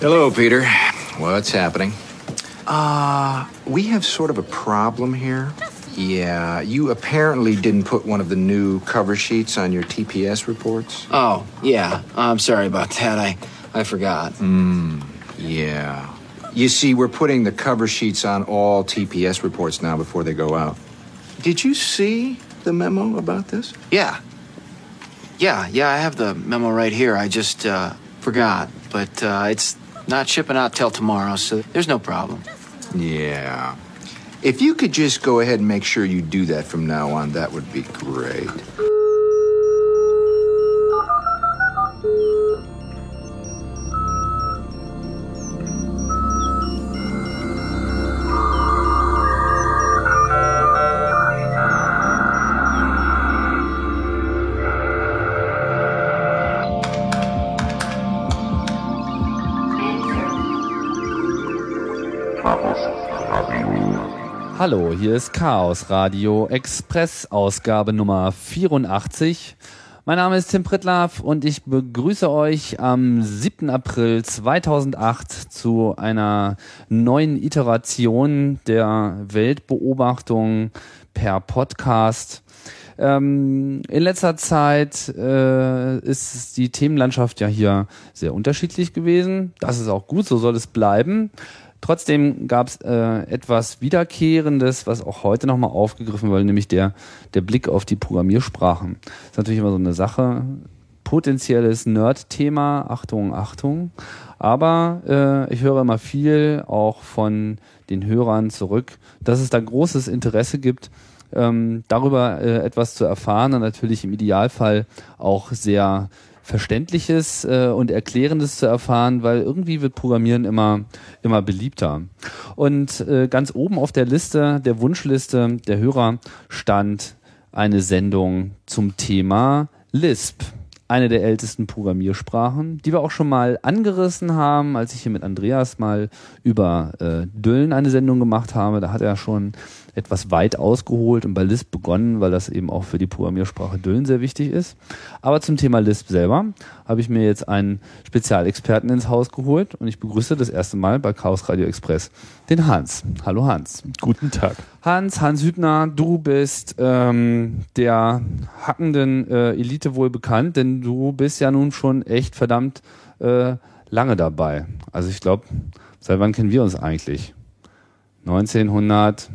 Hello, Peter. What's happening? Uh, we have sort of a problem here. Yeah, you apparently didn't put one of the new cover sheets on your TPS reports. Oh, yeah. I'm sorry about that. I, I forgot. Hmm. Yeah. You see, we're putting the cover sheets on all TPS reports now before they go out. Did you see the memo about this? Yeah. Yeah, yeah, I have the memo right here. I just uh, forgot. But uh, it's not shipping out till tomorrow, so there's no problem. Yeah. If you could just go ahead and make sure you do that from now on, that would be great. Hallo, hier ist Chaos Radio Express, Ausgabe Nummer 84. Mein Name ist Tim Pritlaff und ich begrüße euch am 7. April 2008 zu einer neuen Iteration der Weltbeobachtung per Podcast. Ähm, in letzter Zeit äh, ist die Themenlandschaft ja hier sehr unterschiedlich gewesen. Das ist auch gut, so soll es bleiben. Trotzdem gab es äh, etwas Wiederkehrendes, was auch heute nochmal aufgegriffen wird, nämlich der, der Blick auf die Programmiersprachen. Das ist natürlich immer so eine Sache, potenzielles Nerd-Thema, Achtung, Achtung. Aber äh, ich höre immer viel auch von den Hörern zurück, dass es da großes Interesse gibt, ähm, darüber äh, etwas zu erfahren und natürlich im Idealfall auch sehr Verständliches äh, und Erklärendes zu erfahren, weil irgendwie wird Programmieren immer, immer beliebter. Und äh, ganz oben auf der Liste, der Wunschliste der Hörer stand eine Sendung zum Thema Lisp eine der ältesten Programmiersprachen, die wir auch schon mal angerissen haben, als ich hier mit Andreas mal über äh, Düllen eine Sendung gemacht habe. Da hat er schon etwas weit ausgeholt und bei Lisp begonnen, weil das eben auch für die Programmiersprache Düllen sehr wichtig ist. Aber zum Thema Lisp selber habe ich mir jetzt einen Spezialexperten ins Haus geholt und ich begrüße das erste Mal bei Chaos Radio Express den Hans. Hallo Hans. Guten Tag. Hans, Hans Hübner, du bist ähm, der hackenden äh, Elite wohl bekannt, denn du bist ja nun schon echt verdammt äh, lange dabei. Also ich glaube, seit wann kennen wir uns eigentlich? 1900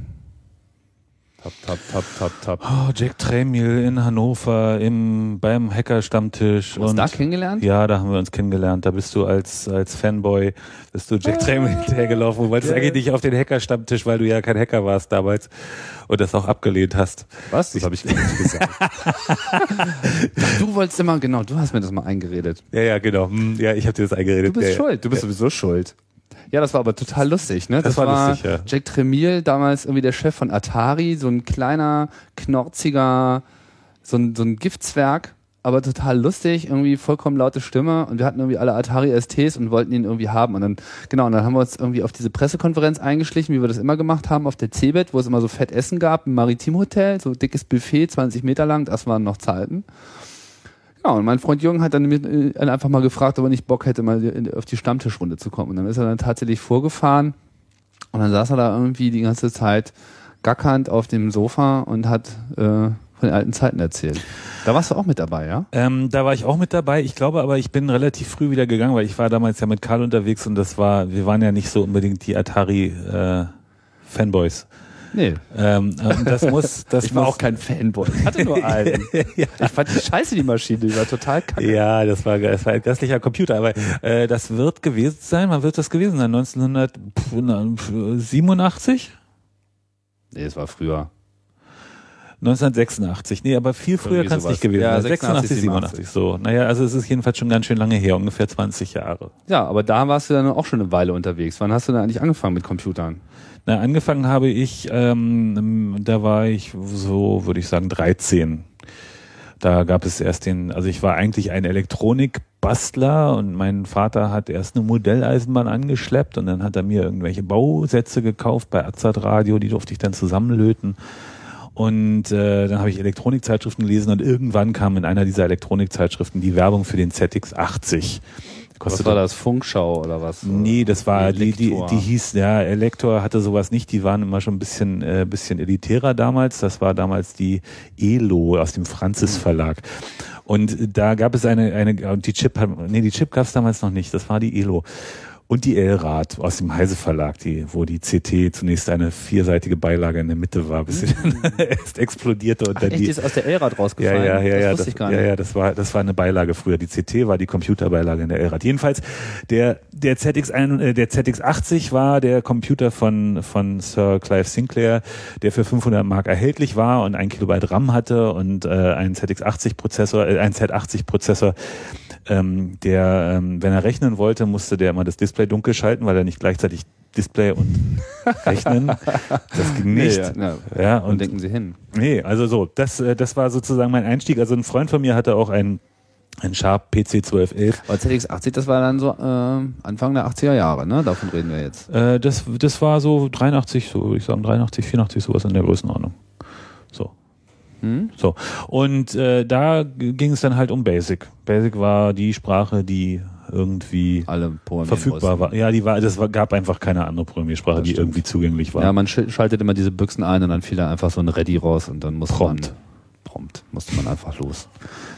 Tap, tap, tap, tap, tap. Oh, Jack Tremiel in Hannover im, beim Hacker-Stammtisch. Hast du da kennengelernt? Ja, da haben wir uns kennengelernt. Da bist du als, als Fanboy, bist du Jack Tremiel hinterhergelaufen. Du wolltest eigentlich nicht auf den Hacker-Stammtisch, weil du ja kein Hacker warst damals und das auch abgelehnt hast. Was? Das habe ich gar nicht gesagt. du wolltest immer, genau, du hast mir das mal eingeredet. Ja, ja, genau. Hm, ja, ich habe dir das eingeredet. Du bist ja, schuld. Du bist ja. sowieso schuld. Ja, das war aber total lustig, ne? Das, das war, war lustig, ja. Jack Tremiel, damals irgendwie der Chef von Atari, so ein kleiner, knorziger, so ein, so ein Giftzwerg, aber total lustig, irgendwie vollkommen laute Stimme und wir hatten irgendwie alle Atari STs und wollten ihn irgendwie haben und dann, genau, und dann haben wir uns irgendwie auf diese Pressekonferenz eingeschlichen, wie wir das immer gemacht haben, auf der CeBIT, wo es immer so fett Essen gab, im Maritimhotel, so dickes Buffet, 20 Meter lang, das waren noch Zeiten. Ja, und mein Freund Jürgen hat dann äh, einfach mal gefragt, ob er nicht Bock hätte, mal auf die Stammtischrunde zu kommen. Und dann ist er dann tatsächlich vorgefahren und dann saß er da irgendwie die ganze Zeit gackernd auf dem Sofa und hat äh, von den alten Zeiten erzählt. Da warst du auch mit dabei, ja? Ähm, da war ich auch mit dabei. Ich glaube aber, ich bin relativ früh wieder gegangen, weil ich war damals ja mit Karl unterwegs und das war, wir waren ja nicht so unbedingt die Atari äh, Fanboys. Nee. Ähm, das muss, das ich war muss, auch kein Fanboy. Ich hatte nur einen. ja. Ich fand die scheiße, die Maschine, die war total kacke. Ja, das war, das war ein grässlicher Computer, aber äh, das wird gewesen sein, wann wird das gewesen sein? 1987? Nee, es war früher. 1986. Nee, aber viel früher kann es nicht gewesen sein. Ja, 86, 87. So. Naja, also es ist jedenfalls schon ganz schön lange her, ungefähr 20 Jahre. Ja, aber da warst du dann auch schon eine Weile unterwegs. Wann hast du denn eigentlich angefangen mit Computern? Na, angefangen habe ich, ähm, da war ich so, würde ich sagen, 13. Da gab es erst den, also ich war eigentlich ein Elektronikbastler und mein Vater hat erst eine Modelleisenbahn angeschleppt und dann hat er mir irgendwelche Bausätze gekauft bei Azad Radio, die durfte ich dann zusammenlöten. Und äh, dann habe ich Elektronikzeitschriften gelesen und irgendwann kam in einer dieser Elektronikzeitschriften die Werbung für den ZX80 Was war das? Funkschau oder was? Nee, das war die, die, die hieß, ja, Elektor hatte sowas nicht, die waren immer schon ein bisschen, äh, bisschen elitärer damals. Das war damals die Elo aus dem Franzis Verlag. Und da gab es eine, eine, und die Chip, nee, die Chip gab es damals noch nicht, das war die Elo. Und die Elrad aus dem Heise Verlag, die, wo die CT zunächst eine vierseitige Beilage in der Mitte war, bis sie dann erst explodierte und Ach, dann echt, die, die ist aus der L-Rad ja, rausgefallen. ja, ja, ja, das wusste das, ich gar ja, nicht. ja, das war, das war eine Beilage früher. Die CT war die Computerbeilage in der Elrad. Jedenfalls, der, der ZX, äh, der ZX80 war der Computer von, von Sir Clive Sinclair, der für 500 Mark erhältlich war und ein Kilobyte RAM hatte und äh, einen ZX80 Prozessor, äh, einen Z80 Prozessor, ähm, der, ähm, wenn er rechnen wollte, musste der immer das Display dunkel schalten, weil er nicht gleichzeitig Display und rechnen. Das ging Nee, nicht. ja, ja. Ja, Und und denken Sie hin. Nee, also so, das, äh, das war sozusagen mein Einstieg. Also ein Freund von mir hatte auch einen, einen Sharp PC 1211. Aber ZX80, das war dann so äh, Anfang der 80er Jahre, ne? Davon reden wir jetzt. Äh, das, das war so 83, so würde ich sagen, 83, 84, sowas in der Größenordnung. So. Hm? So. Und äh, da ging es dann halt um Basic. Basic war die Sprache, die irgendwie Alle verfügbar war. Ja, die war, das war, gab einfach keine andere Programmiersprache, die irgendwie zugänglich war. Ja, man sch schaltet immer diese Büchsen ein und dann fiel da einfach so ein Ready raus und dann musste Prompt. man prompt musste man einfach los.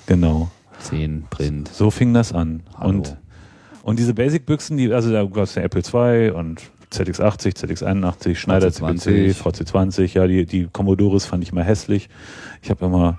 genau. 10, Print. So fing das an. Hallo. Und, und diese Basic-Büchsen, die, also da gab es den Apple II und ZX80, ZX81, Schneider VC20. CPC, VC20, ja, die, die Commodores fand ich immer hässlich. Ich habe immer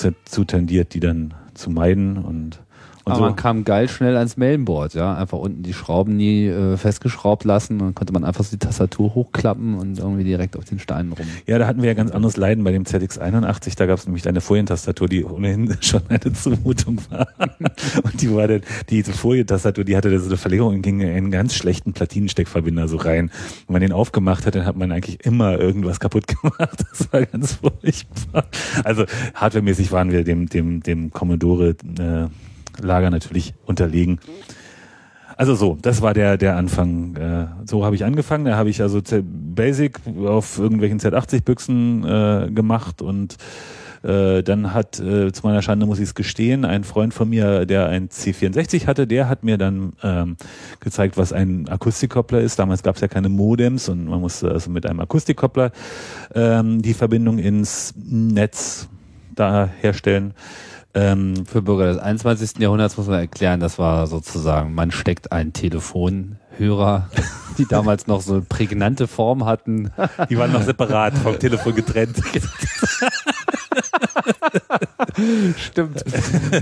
dazu tendiert, die dann zu meiden und, und Aber so. man kam geil schnell ans Mainboard, ja. Einfach unten die Schrauben nie äh, festgeschraubt lassen. Dann konnte man einfach so die Tastatur hochklappen und irgendwie direkt auf den Steinen rum. Ja, da hatten wir ja ganz anderes Leiden bei dem ZX81. Da gab es nämlich eine Folientastatur, die ohnehin schon eine Zumutung war. Und die war dann, diese Folientastatur, die hatte da so eine Verlegung und ging in einen ganz schlechten Platinensteckverbinder so rein. Wenn man den aufgemacht hat, dann hat man eigentlich immer irgendwas kaputt gemacht. Das war ganz furchtbar. Also hardwaremäßig waren wir dem, dem, dem Commodore äh, Lager natürlich unterlegen. Also so, das war der der Anfang. Äh, so habe ich angefangen. Da habe ich also Z Basic auf irgendwelchen Z80-Büchsen äh, gemacht und äh, dann hat, äh, zu meiner Schande muss ich es gestehen, ein Freund von mir, der ein C64 hatte, der hat mir dann ähm, gezeigt, was ein Akustikkoppler ist. Damals gab es ja keine Modems und man musste also mit einem Akustikkoppler ähm, die Verbindung ins Netz da herstellen. Ähm, Für Bürger des 21. Jahrhunderts muss man erklären, das war sozusagen, man steckt einen Telefonhörer, die damals noch so prägnante Form hatten. die waren noch separat vom Telefon getrennt. Stimmt.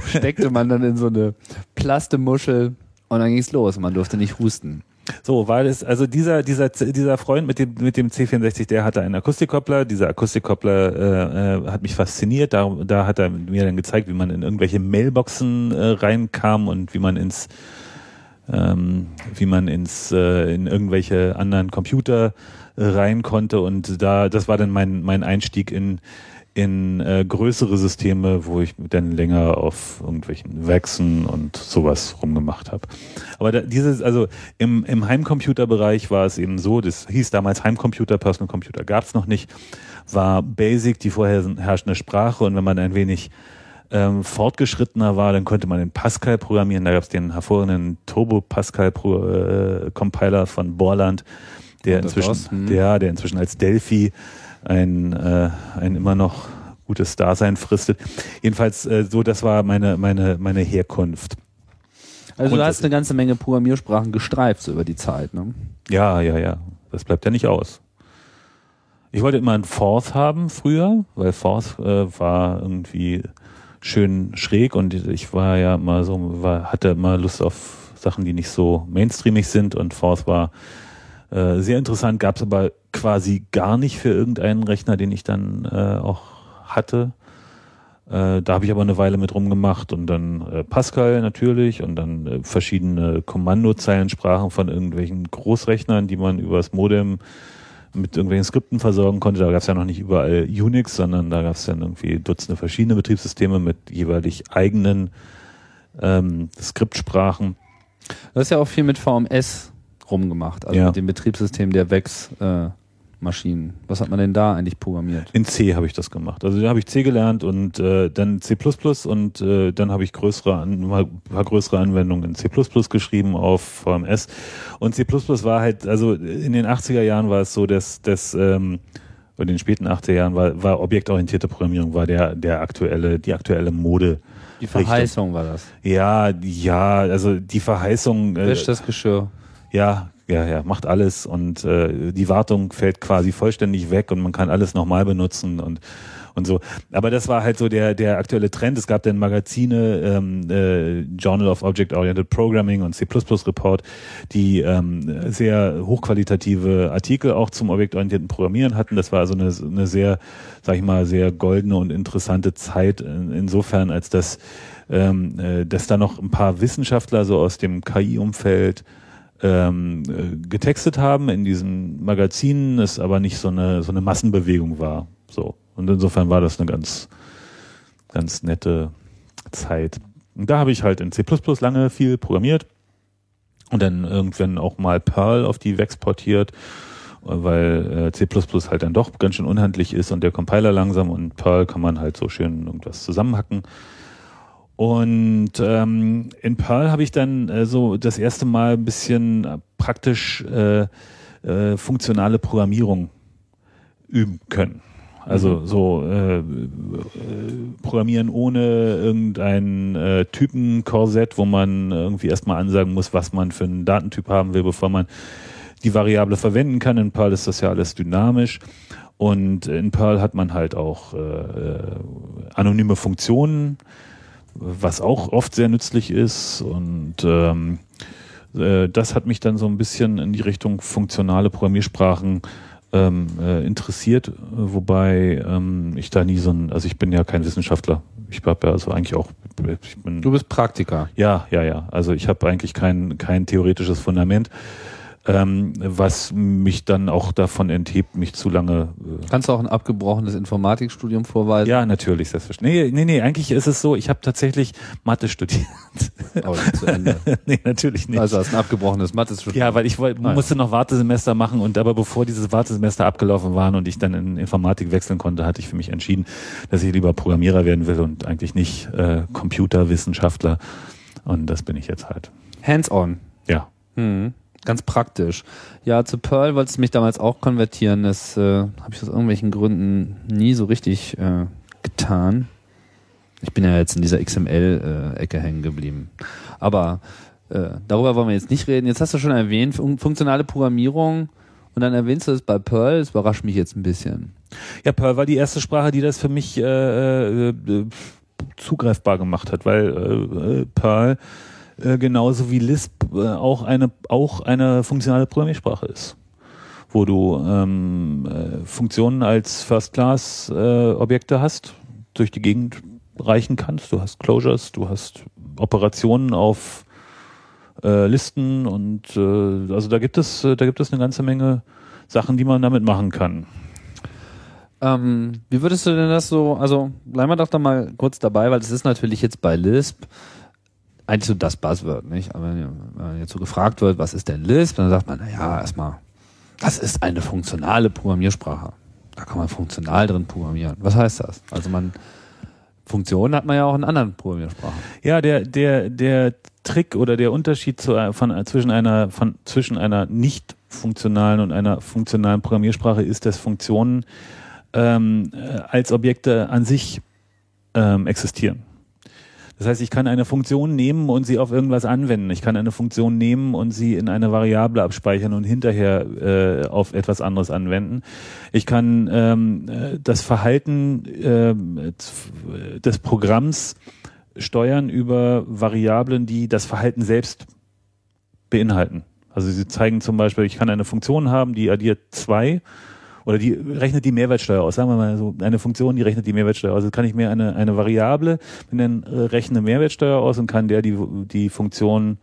Steckte man dann in so eine Plastemuschel und dann ging's los. Man durfte nicht husten. So, weil es, also dieser, dieser, dieser Freund mit dem, mit dem C64, der hatte einen Akustikkoppler. Dieser Akustikkoppler äh, äh, hat mich fasziniert. Da, da hat er mir dann gezeigt, wie man in irgendwelche Mailboxen äh, reinkam und wie man ins, ähm, wie man ins, äh, in irgendwelche anderen Computer äh, rein konnte. Und da, das war dann mein, mein Einstieg in, in äh, größere Systeme, wo ich dann länger auf irgendwelchen Wechseln und sowas rumgemacht habe. Aber da, dieses, also im, im Heimcomputerbereich war es eben so, das hieß damals Heimcomputer, Personal Computer gab es noch nicht, war Basic die vorher herrschende Sprache und wenn man ein wenig ähm, fortgeschrittener war, dann konnte man in Pascal programmieren. Da gab es den hervorragenden Turbo Pascal Pro, äh, Compiler von Borland, der inzwischen? Hm. der, der inzwischen als Delphi ein, äh, ein immer noch gutes Dasein fristet. Jedenfalls äh, so, das war meine meine meine Herkunft. Also du hast eine ganze Menge Programmiersprachen gestreift so über die Zeit. Ne? Ja, ja, ja. Das bleibt ja nicht aus. Ich wollte immer ein Forth haben früher, weil Forth äh, war irgendwie schön schräg und ich war ja immer so, war, hatte immer Lust auf Sachen, die nicht so mainstreamig sind und Forth war äh, sehr interessant, gab es aber quasi gar nicht für irgendeinen Rechner, den ich dann äh, auch hatte. Äh, da habe ich aber eine Weile mit rumgemacht und dann äh, Pascal natürlich und dann äh, verschiedene Kommandozeilensprachen von irgendwelchen Großrechnern, die man übers Modem mit irgendwelchen Skripten versorgen konnte. Da gab es ja noch nicht überall Unix, sondern da gab es dann irgendwie Dutzende verschiedene Betriebssysteme mit jeweilig eigenen ähm, Skriptsprachen. Du hast ja auch viel mit VMS rumgemacht, also Ja. mit dem Betriebssystem der VEX äh, Maschinen. Was hat man denn da eigentlich programmiert? In C habe ich das gemacht. Also da habe ich C gelernt und äh, dann C++ und äh, dann habe ich größere, an, mal paar größere Anwendungen in C++ geschrieben auf VMS. Und C++ war halt, also in den 80er Jahren war es so, dass, dass ähm, in den späten 80er Jahren war, war objektorientierte Programmierung war der, der aktuelle, die aktuelle Mode. Die Verheißung war das. Ja, ja, also die Verheißung. Äh, Wäscht das Geschirr. Ja, ja, ja, macht alles und äh, die Wartung fällt quasi vollständig weg und man kann alles nochmal benutzen und und so. Aber das war halt so der der aktuelle Trend. Es gab dann Magazine, ähm, äh, Journal of Object Oriented Programming und C++ Report, die ähm, sehr hochqualitative Artikel auch zum objektorientierten Programmieren hatten. Das war also eine, eine sehr, sag ich mal, sehr goldene und interessante Zeit in, insofern, als dass ähm, äh, dass da noch ein paar Wissenschaftler so aus dem KI-Umfeld ähm, äh, getextet haben in diesen Magazinen, es aber nicht so eine so eine Massenbewegung war. So und insofern war das eine ganz ganz nette Zeit. Und da habe ich halt in C++ lange viel programmiert und dann irgendwann auch mal Perl auf die Vex portiert, weil äh, C++ halt dann doch ganz schön unhandlich ist und der Compiler langsam und Perl kann man halt so schön irgendwas zusammenhacken. Und ähm, in Perl habe ich dann äh, so das erste Mal ein bisschen äh, praktisch äh, äh, funktionale Programmierung üben können. Also so äh, äh, Programmieren ohne irgendein äh, Typenkorsett, wo man irgendwie erstmal ansagen muss, was man für einen Datentyp haben will, bevor man die Variable verwenden kann. In Perl ist das ja alles dynamisch. Und in Perl hat man halt auch äh, äh anonyme Funktionen, was auch oft sehr nützlich ist. Und ähm, äh, das hat mich dann so ein bisschen in die Richtung funktionale Programmiersprachen ähm, äh, interessiert, wobei ähm, ich da nie so ein, also ich bin ja kein Wissenschaftler. Ich habe ja also eigentlich auch, ich bin, Du bist Praktiker. ja, ja, ja. Also ich habe eigentlich kein kein theoretisches Fundament ähm, was mich dann auch davon enthebt, mich zu lange. Äh Kannst du auch ein abgebrochenes Informatikstudium vorweisen? ja, natürlich, selbstverständlich. Nee, nee, nee, eigentlich ist es so, ich habe tatsächlich Mathe studiert. Aber nicht zu Ende. nee, natürlich nicht. Also hast ein abgebrochenes Mathe-Studium. ja, weil ich wollt, Ah, ja. musste noch Wartesemester machen und aber bevor dieses Wartesemester abgelaufen waren und ich dann in Informatik wechseln konnte, hatte ich für mich entschieden, dass ich lieber Programmierer werden will und eigentlich nicht äh, Computerwissenschaftler. Und das bin ich jetzt halt. Hands-on. Ja. Hm. Ganz praktisch. Ja, zu Perl wollte es mich damals auch konvertieren. Das äh, habe ich aus irgendwelchen Gründen nie so richtig äh, getan. Ich bin ja jetzt in dieser XML-Ecke hängen geblieben. Aber äh, darüber wollen wir jetzt nicht reden. Jetzt hast du schon erwähnt, fun funktionale Programmierung. Und dann erwähnst du es bei Perl. Das überrascht mich jetzt ein bisschen. Ja, Perl war die erste Sprache, die das für mich äh, äh, zugreifbar gemacht hat, weil äh, äh, Perl äh, genauso wie Lisp äh, auch eine auch eine funktionale Programmiersprache ist, wo du ähm, äh, Funktionen als First-Class-Objekte hast, durch die Gegend reichen kannst. Du hast Closures, du hast Operationen auf äh, Listen und äh, also da gibt es äh, da gibt es eine ganze Menge Sachen, die man damit machen kann. Ähm, wie würdest du denn das so, also bleiben wir doch da mal kurz dabei, weil es ist natürlich jetzt bei Lisp eigentlich so das Buzzword, nicht? Aber wenn man jetzt so gefragt wird, was ist denn Lisp, dann sagt man, naja, erstmal, das ist eine funktionale Programmiersprache. Da kann man funktional drin programmieren. Was heißt das? Also man, Funktionen hat man ja auch in anderen Programmiersprachen. Ja, der, der, der Trick oder der Unterschied zu, von, zwischen einer, von, zwischen einer nicht funktionalen und einer funktionalen Programmiersprache ist, dass Funktionen ähm, äh, als Objekte an sich ähm, existieren. Das heißt, ich kann eine Funktion nehmen und sie auf irgendwas anwenden. Ich kann eine Funktion nehmen und sie in eine Variable abspeichern und hinterher äh, auf etwas anderes anwenden. Ich kann ähm, äh, das Verhalten äh, des Programms steuern über Variablen, die das Verhalten selbst beinhalten. Also sie zeigen zum Beispiel, ich kann eine Funktion haben, die addiert zwei oder die rechnet die Mehrwertsteuer aus. Sagen wir mal so, eine Funktion, die rechnet die Mehrwertsteuer aus. Also kann ich mir eine, eine Variable, dann äh, rechne Mehrwertsteuer aus und kann der die, die Funktion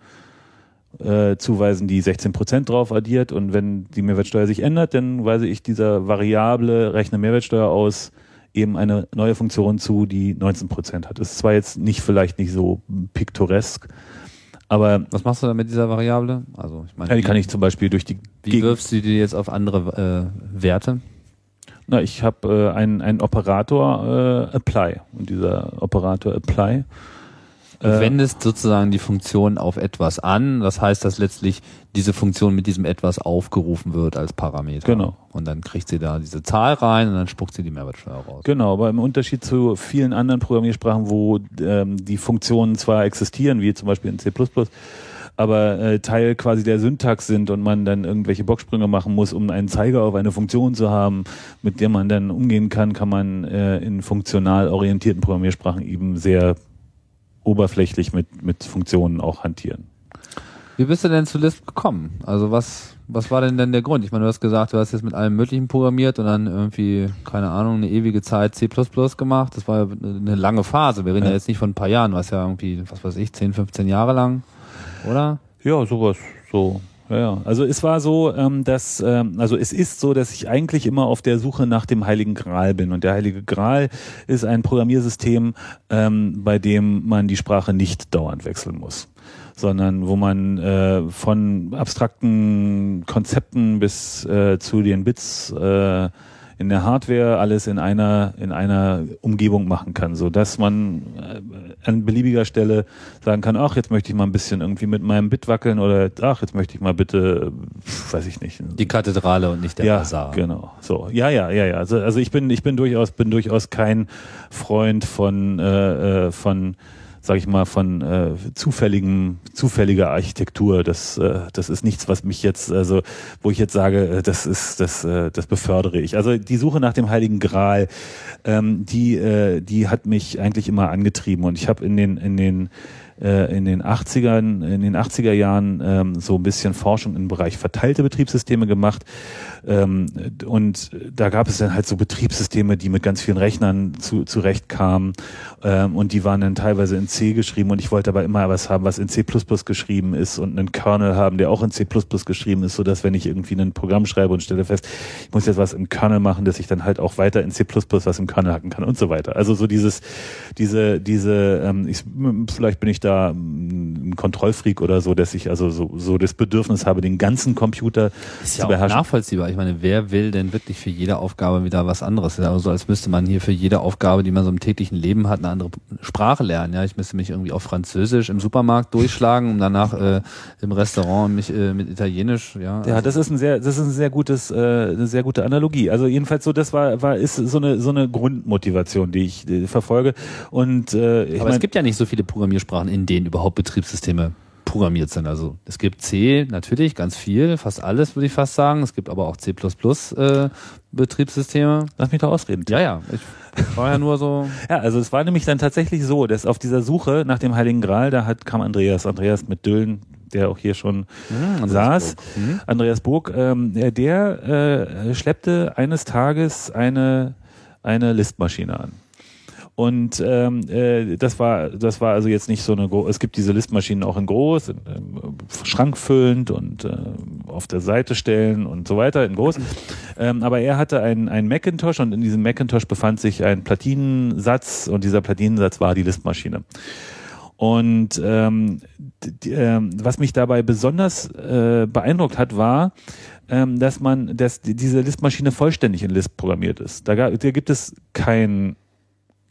äh, zuweisen, die 16 Prozent drauf addiert und wenn die Mehrwertsteuer sich ändert, dann weise ich dieser Variable rechne Mehrwertsteuer aus eben eine neue Funktion zu, die 19 Prozent hat. Das ist zwar jetzt nicht vielleicht nicht so piktoresk, Aber Was machst du da mit dieser Variable? Also ich meine, ja, die kann ich zum Beispiel durch die wie wirfst du die jetzt auf andere äh, Werte? Na, ich habe äh, einen, einen Operator äh, Apply und dieser Operator Apply Du wendest sozusagen die Funktion auf etwas an. Das heißt, dass letztlich diese Funktion mit diesem etwas aufgerufen wird als Parameter. Genau. Und dann kriegt sie da diese Zahl rein und dann spuckt sie die Mehrwertsteuer raus. Genau, aber im Unterschied zu vielen anderen Programmiersprachen, wo ähm, die Funktionen zwar existieren, wie zum Beispiel in C++, aber äh, Teil quasi der Syntax sind und man dann irgendwelche Bocksprünge machen muss, um einen Zeiger auf eine Funktion zu haben, mit der man dann umgehen kann, kann man äh, in funktional orientierten Programmiersprachen eben sehr oberflächlich mit, mit Funktionen auch hantieren. Wie bist du denn zu Lisp gekommen? Also was, was war denn denn der Grund? Ich meine, du hast gesagt, du hast jetzt mit allem Möglichen programmiert und dann irgendwie, keine Ahnung, eine ewige Zeit C++ gemacht. Das war ja eine lange Phase. Wir reden ja, Ja. jetzt nicht von ein paar Jahren, was ja irgendwie, was weiß ich, 10, 15 Jahre lang, oder? Ja, sowas, so. Ja. Also es war so, ähm, dass, ähm, also es ist so, dass ich eigentlich immer auf der Suche nach dem Heiligen Gral bin. Und der Heilige Gral ist ein Programmiersystem, ähm, bei dem man die Sprache nicht dauernd wechseln muss sondern wo man äh, von abstrakten Konzepten bis äh, zu den Bits äh, in der Hardware alles in einer in einer Umgebung machen kann, so dass man äh, an beliebiger Stelle sagen kann, ach jetzt möchte ich mal ein bisschen irgendwie mit meinem Bit wackeln oder ach jetzt möchte ich mal bitte, weiß ich nicht, Die Kathedrale und nicht der ja, Basar. genau. So, ja, ja, ja, ja. Also, also ich bin, ich bin durchaus, bin durchaus kein Freund von, äh, äh, von, sag ich mal, von äh, zufälligen, zufälliger Architektur. Das, äh, das ist nichts, was mich jetzt, also, wo ich jetzt sage, äh, das ist, das, äh, das befördere ich. Also die Suche nach dem Heiligen Gral, ähm, die, äh, die hat mich eigentlich immer angetrieben und ich habe in den, in den äh, in den 80ern, in den 80er Jahren ähm, so ein bisschen Forschung im Bereich verteilte Betriebssysteme gemacht. Ähm, und da gab es dann halt so Betriebssysteme, die mit ganz vielen Rechnern zu, zurechtkamen. Ähm, und die waren dann teilweise in C geschrieben. Und ich wollte aber immer was haben, was in C geschrieben ist und einen Kernel haben, der auch in C geschrieben ist, sodass wenn ich irgendwie ein Programm schreibe und stelle fest, ich muss jetzt was im Kernel machen, dass ich dann halt auch weiter in C was im Kernel hacken kann und so weiter. Also so dieses, diese, diese, ähm, ich, vielleicht bin ich da ein Kontrollfreak oder so, dass ich also so, so das Bedürfnis habe, den ganzen Computer Ist zu ja beherrschen. nachvollziehbar. Ich meine, wer will denn wirklich für jede Aufgabe wieder was anderes? Ja so, als müsste man hier für jede Aufgabe, die man so im täglichen Leben hat, eine andere Sprache lernen. Ja, ich müsste mich irgendwie auf Französisch im Supermarkt durchschlagen, um danach äh, im Restaurant mich äh, mit Italienisch, ja. Ja, also- das ist ein sehr, das ist ein sehr gutes, äh, eine sehr gute Analogie. Also jedenfalls so, das war, war ist so eine so eine Grundmotivation, die ich äh, verfolge. Und äh, ich Aber mein, es gibt ja nicht so viele Programmiersprachen, in denen überhaupt Betriebssysteme programmiert sind. Also es gibt C natürlich ganz viel, fast alles würde ich fast sagen. Es gibt aber auch C++ äh, Betriebssysteme. lass mich doch ausreden. Ja, ja. Ich war ja nur so. Ja, also es war nämlich dann tatsächlich so, dass auf dieser Suche nach dem Heiligen Gral, da hat, kam Andreas, Andreas mit Düllen, der auch hier schon Andreas saß. Mhm. Andreas Burg, ähm, der, der äh, schleppte eines Tages eine, eine Listmaschine an. Und ähm, äh, das war das war also jetzt nicht so eine gro- es gibt diese Listmaschinen auch in groß, in, ähm, schrankfüllend und äh, auf der Seite stellen und so weiter in groß. Ähm, aber er hatte einen Macintosh und in diesem Macintosh befand sich ein Platinensatz und dieser Platinensatz war die Listmaschine. Und ähm, d- d- ähm, was mich dabei besonders äh, beeindruckt hat, war, ähm, dass man, dass die- diese Listmaschine vollständig in Lisp programmiert ist. Da, da gibt es kein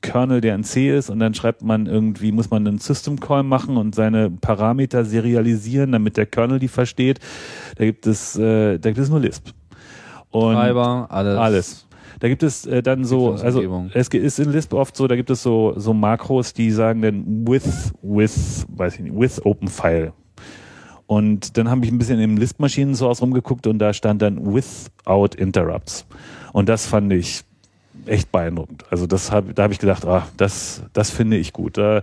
Kernel, der in C ist und dann schreibt man irgendwie, muss man einen System Call machen und seine Parameter serialisieren, damit der Kernel die versteht. Da gibt es, äh, da gibt es nur Lisp. Und Treiber, alles. alles. Da gibt es äh, dann so, also es ist in Lisp oft so, da gibt es so so Makros, die sagen dann with with, weiß ich nicht, with Open File. Und dann habe ich ein bisschen im Lisp-Maschinen so aus rumgeguckt und da stand dann without interrupts. Und das fand ich echt beeindruckend. Also das hab, da habe ich gedacht, ah, das das finde ich gut. Da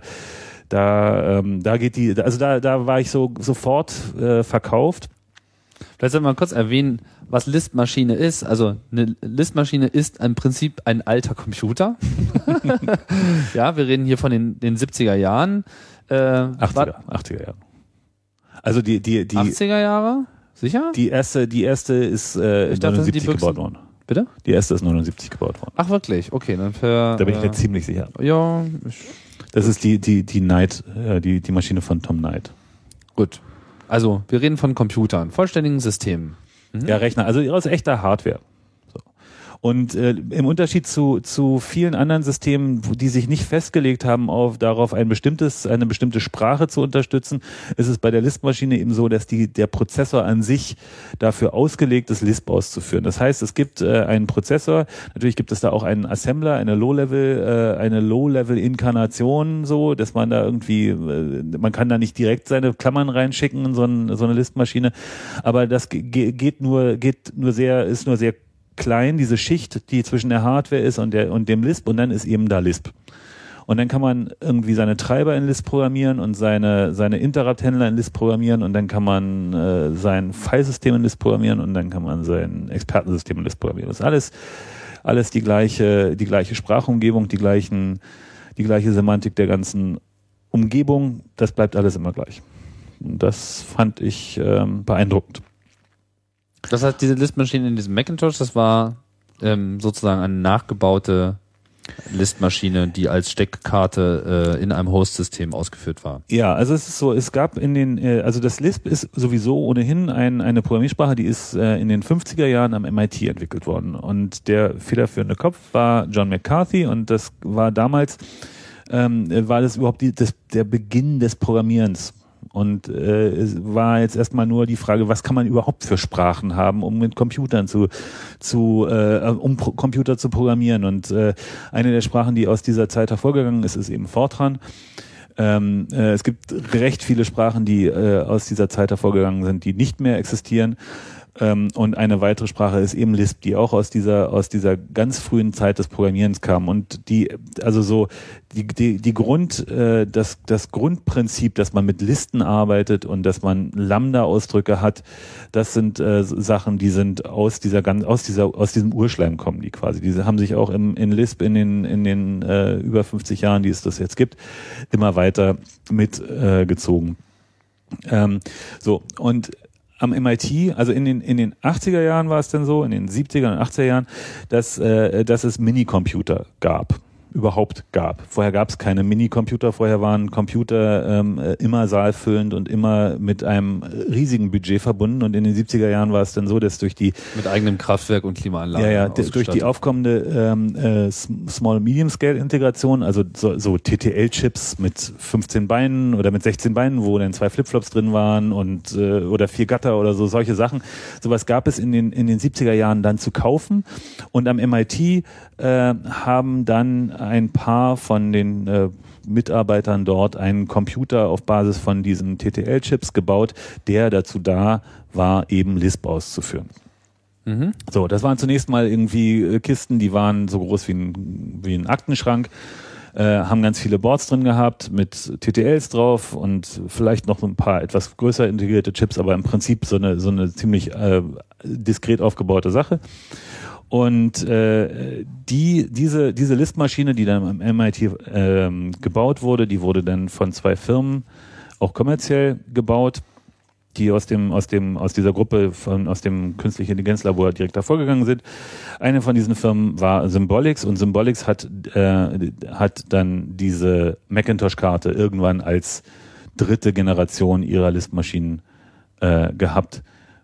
da ähm, da geht die, also da da war ich so sofort äh, verkauft. Vielleicht sollten wir mal kurz erwähnen, was Listmaschine ist. Also eine Listmaschine ist im Prinzip ein alter Computer. ja, wir reden hier von den, den 70er Jahren. Äh, 80er, 80er Jahre. Also die die die 80er Jahre? Sicher? Die erste, die erste ist äh, Ich dachte, die 79 gebaut worden. Bitte? Die erste ist 79 gebaut worden. Ach wirklich? Okay, dann für. Da bin ich äh, mir ziemlich sicher. Ja, Das ist die die die Knight, äh, die die Maschine von Tom Knight. Gut. Also, wir reden von Computern, vollständigen Systemen. Ja, Rechner, also aus echter Hardware. Und äh, im Unterschied zu, zu vielen anderen Systemen, die sich nicht festgelegt haben, auf, darauf ein bestimmtes, eine bestimmte Sprache zu unterstützen, ist es bei der Lisp-Maschine eben so, dass die, der Prozessor an sich dafür ausgelegt ist, Lisp auszuführen. Das heißt, es gibt äh, einen Prozessor, natürlich gibt es da auch einen Assembler, eine Low-Level, äh, eine Low-Level-Inkarnation, so, dass man da irgendwie, äh, man kann da nicht direkt seine Klammern reinschicken in so, ein, so eine Lisp-Maschine, aber das ge geht nur, geht nur sehr, ist nur sehr klein, diese Schicht, die zwischen der Hardware ist und, der, und dem Lisp und dann ist eben da Lisp. Und dann kann man irgendwie seine Treiber in Lisp programmieren und seine, seine Interrupt-Händler in Lisp programmieren und dann kann man äh, sein Filesystem in Lisp programmieren und dann kann man sein Expertensystem in Lisp programmieren. Das ist alles, alles die gleiche, die gleiche Sprachumgebung, die gleichen, die gleiche Semantik der ganzen Umgebung. Das bleibt alles immer gleich. Und das fand ich ähm, beeindruckend. Das heißt, diese Listmaschine in diesem Macintosh, das war ähm, sozusagen eine nachgebaute Listmaschine, die als Steckkarte äh, in einem Host-System ausgeführt war. Ja, also es ist so, es gab in den, äh, also das Lisp ist sowieso ohnehin ein, eine Programmiersprache, die ist äh, in den 50er Jahren am MIT entwickelt worden. Und der federführende Kopf war John McCarthy und das war damals, ähm, war das überhaupt die, das, der Beginn des Programmierens. Und äh, es war jetzt erstmal nur die Frage, was kann man überhaupt für Sprachen haben, um mit Computern zu, zu äh, um Pro Computer zu programmieren. Und äh, eine der Sprachen, die aus dieser Zeit hervorgegangen ist, ist eben Fortran. Ähm, äh, es gibt recht viele Sprachen, die äh, aus dieser Zeit hervorgegangen sind, die nicht mehr existieren. Ähm, und eine weitere Sprache ist eben Lisp, die auch aus dieser, aus dieser ganz frühen Zeit des Programmierens kam. Und die, also so, die, die, die Grund, äh, das, das Grundprinzip, dass man mit Listen arbeitet und dass man Lambda-Ausdrücke hat, das sind äh, Sachen, die sind aus dieser ganz, aus dieser, aus diesem Urschleim kommen die quasi. Diese haben sich auch im, in Lisp in den, in den äh, über 50 Jahren, die es das jetzt gibt, immer weiter mitgezogen. Äh, ähm, so, und am MIT, also in den, in den 80er Jahren war es denn so, in den 70er und 80er Jahren, dass, äh, dass es Minicomputer gab überhaupt gab. Vorher gab es keine Minicomputer, vorher waren Computer ähm, immer saalfüllend und immer mit einem riesigen Budget verbunden und in den 70er Jahren war es dann so, dass durch die mit eigenem Kraftwerk und Klimaanlage ja, ja, durch die aufkommende ähm, äh, Small Medium Scale Integration, also so, so TTL Chips mit 15 Beinen oder mit 16 Beinen, wo dann zwei Flipflops drin waren und äh, oder vier Gatter oder so solche Sachen. Sowas gab es in den in den 70er Jahren dann zu kaufen und am MIT äh, haben dann ein paar von den äh, Mitarbeitern dort einen Computer auf Basis von diesen TTL-Chips gebaut, der dazu da war, eben Lisp auszuführen. Mhm. So, das waren zunächst mal irgendwie äh, Kisten, die waren so groß wie ein, wie ein Aktenschrank, äh, haben ganz viele Boards drin gehabt mit TTLs drauf und vielleicht noch ein paar etwas größer integrierte Chips, aber im Prinzip so eine, so eine ziemlich äh, diskret aufgebaute Sache. Und äh, die, diese, diese Listmaschine, die dann am MIT ähm, gebaut wurde, die wurde dann von zwei Firmen auch kommerziell gebaut, die aus dem, aus dem, aus dieser Gruppe von, aus dem künstlichen Intelligenzlabor direkt hervorgegangen sind. Eine von diesen Firmen war Symbolics und Symbolics hat, äh, hat dann diese Macintosh-Karte irgendwann als dritte Generation ihrer Listmaschinen äh, gehabt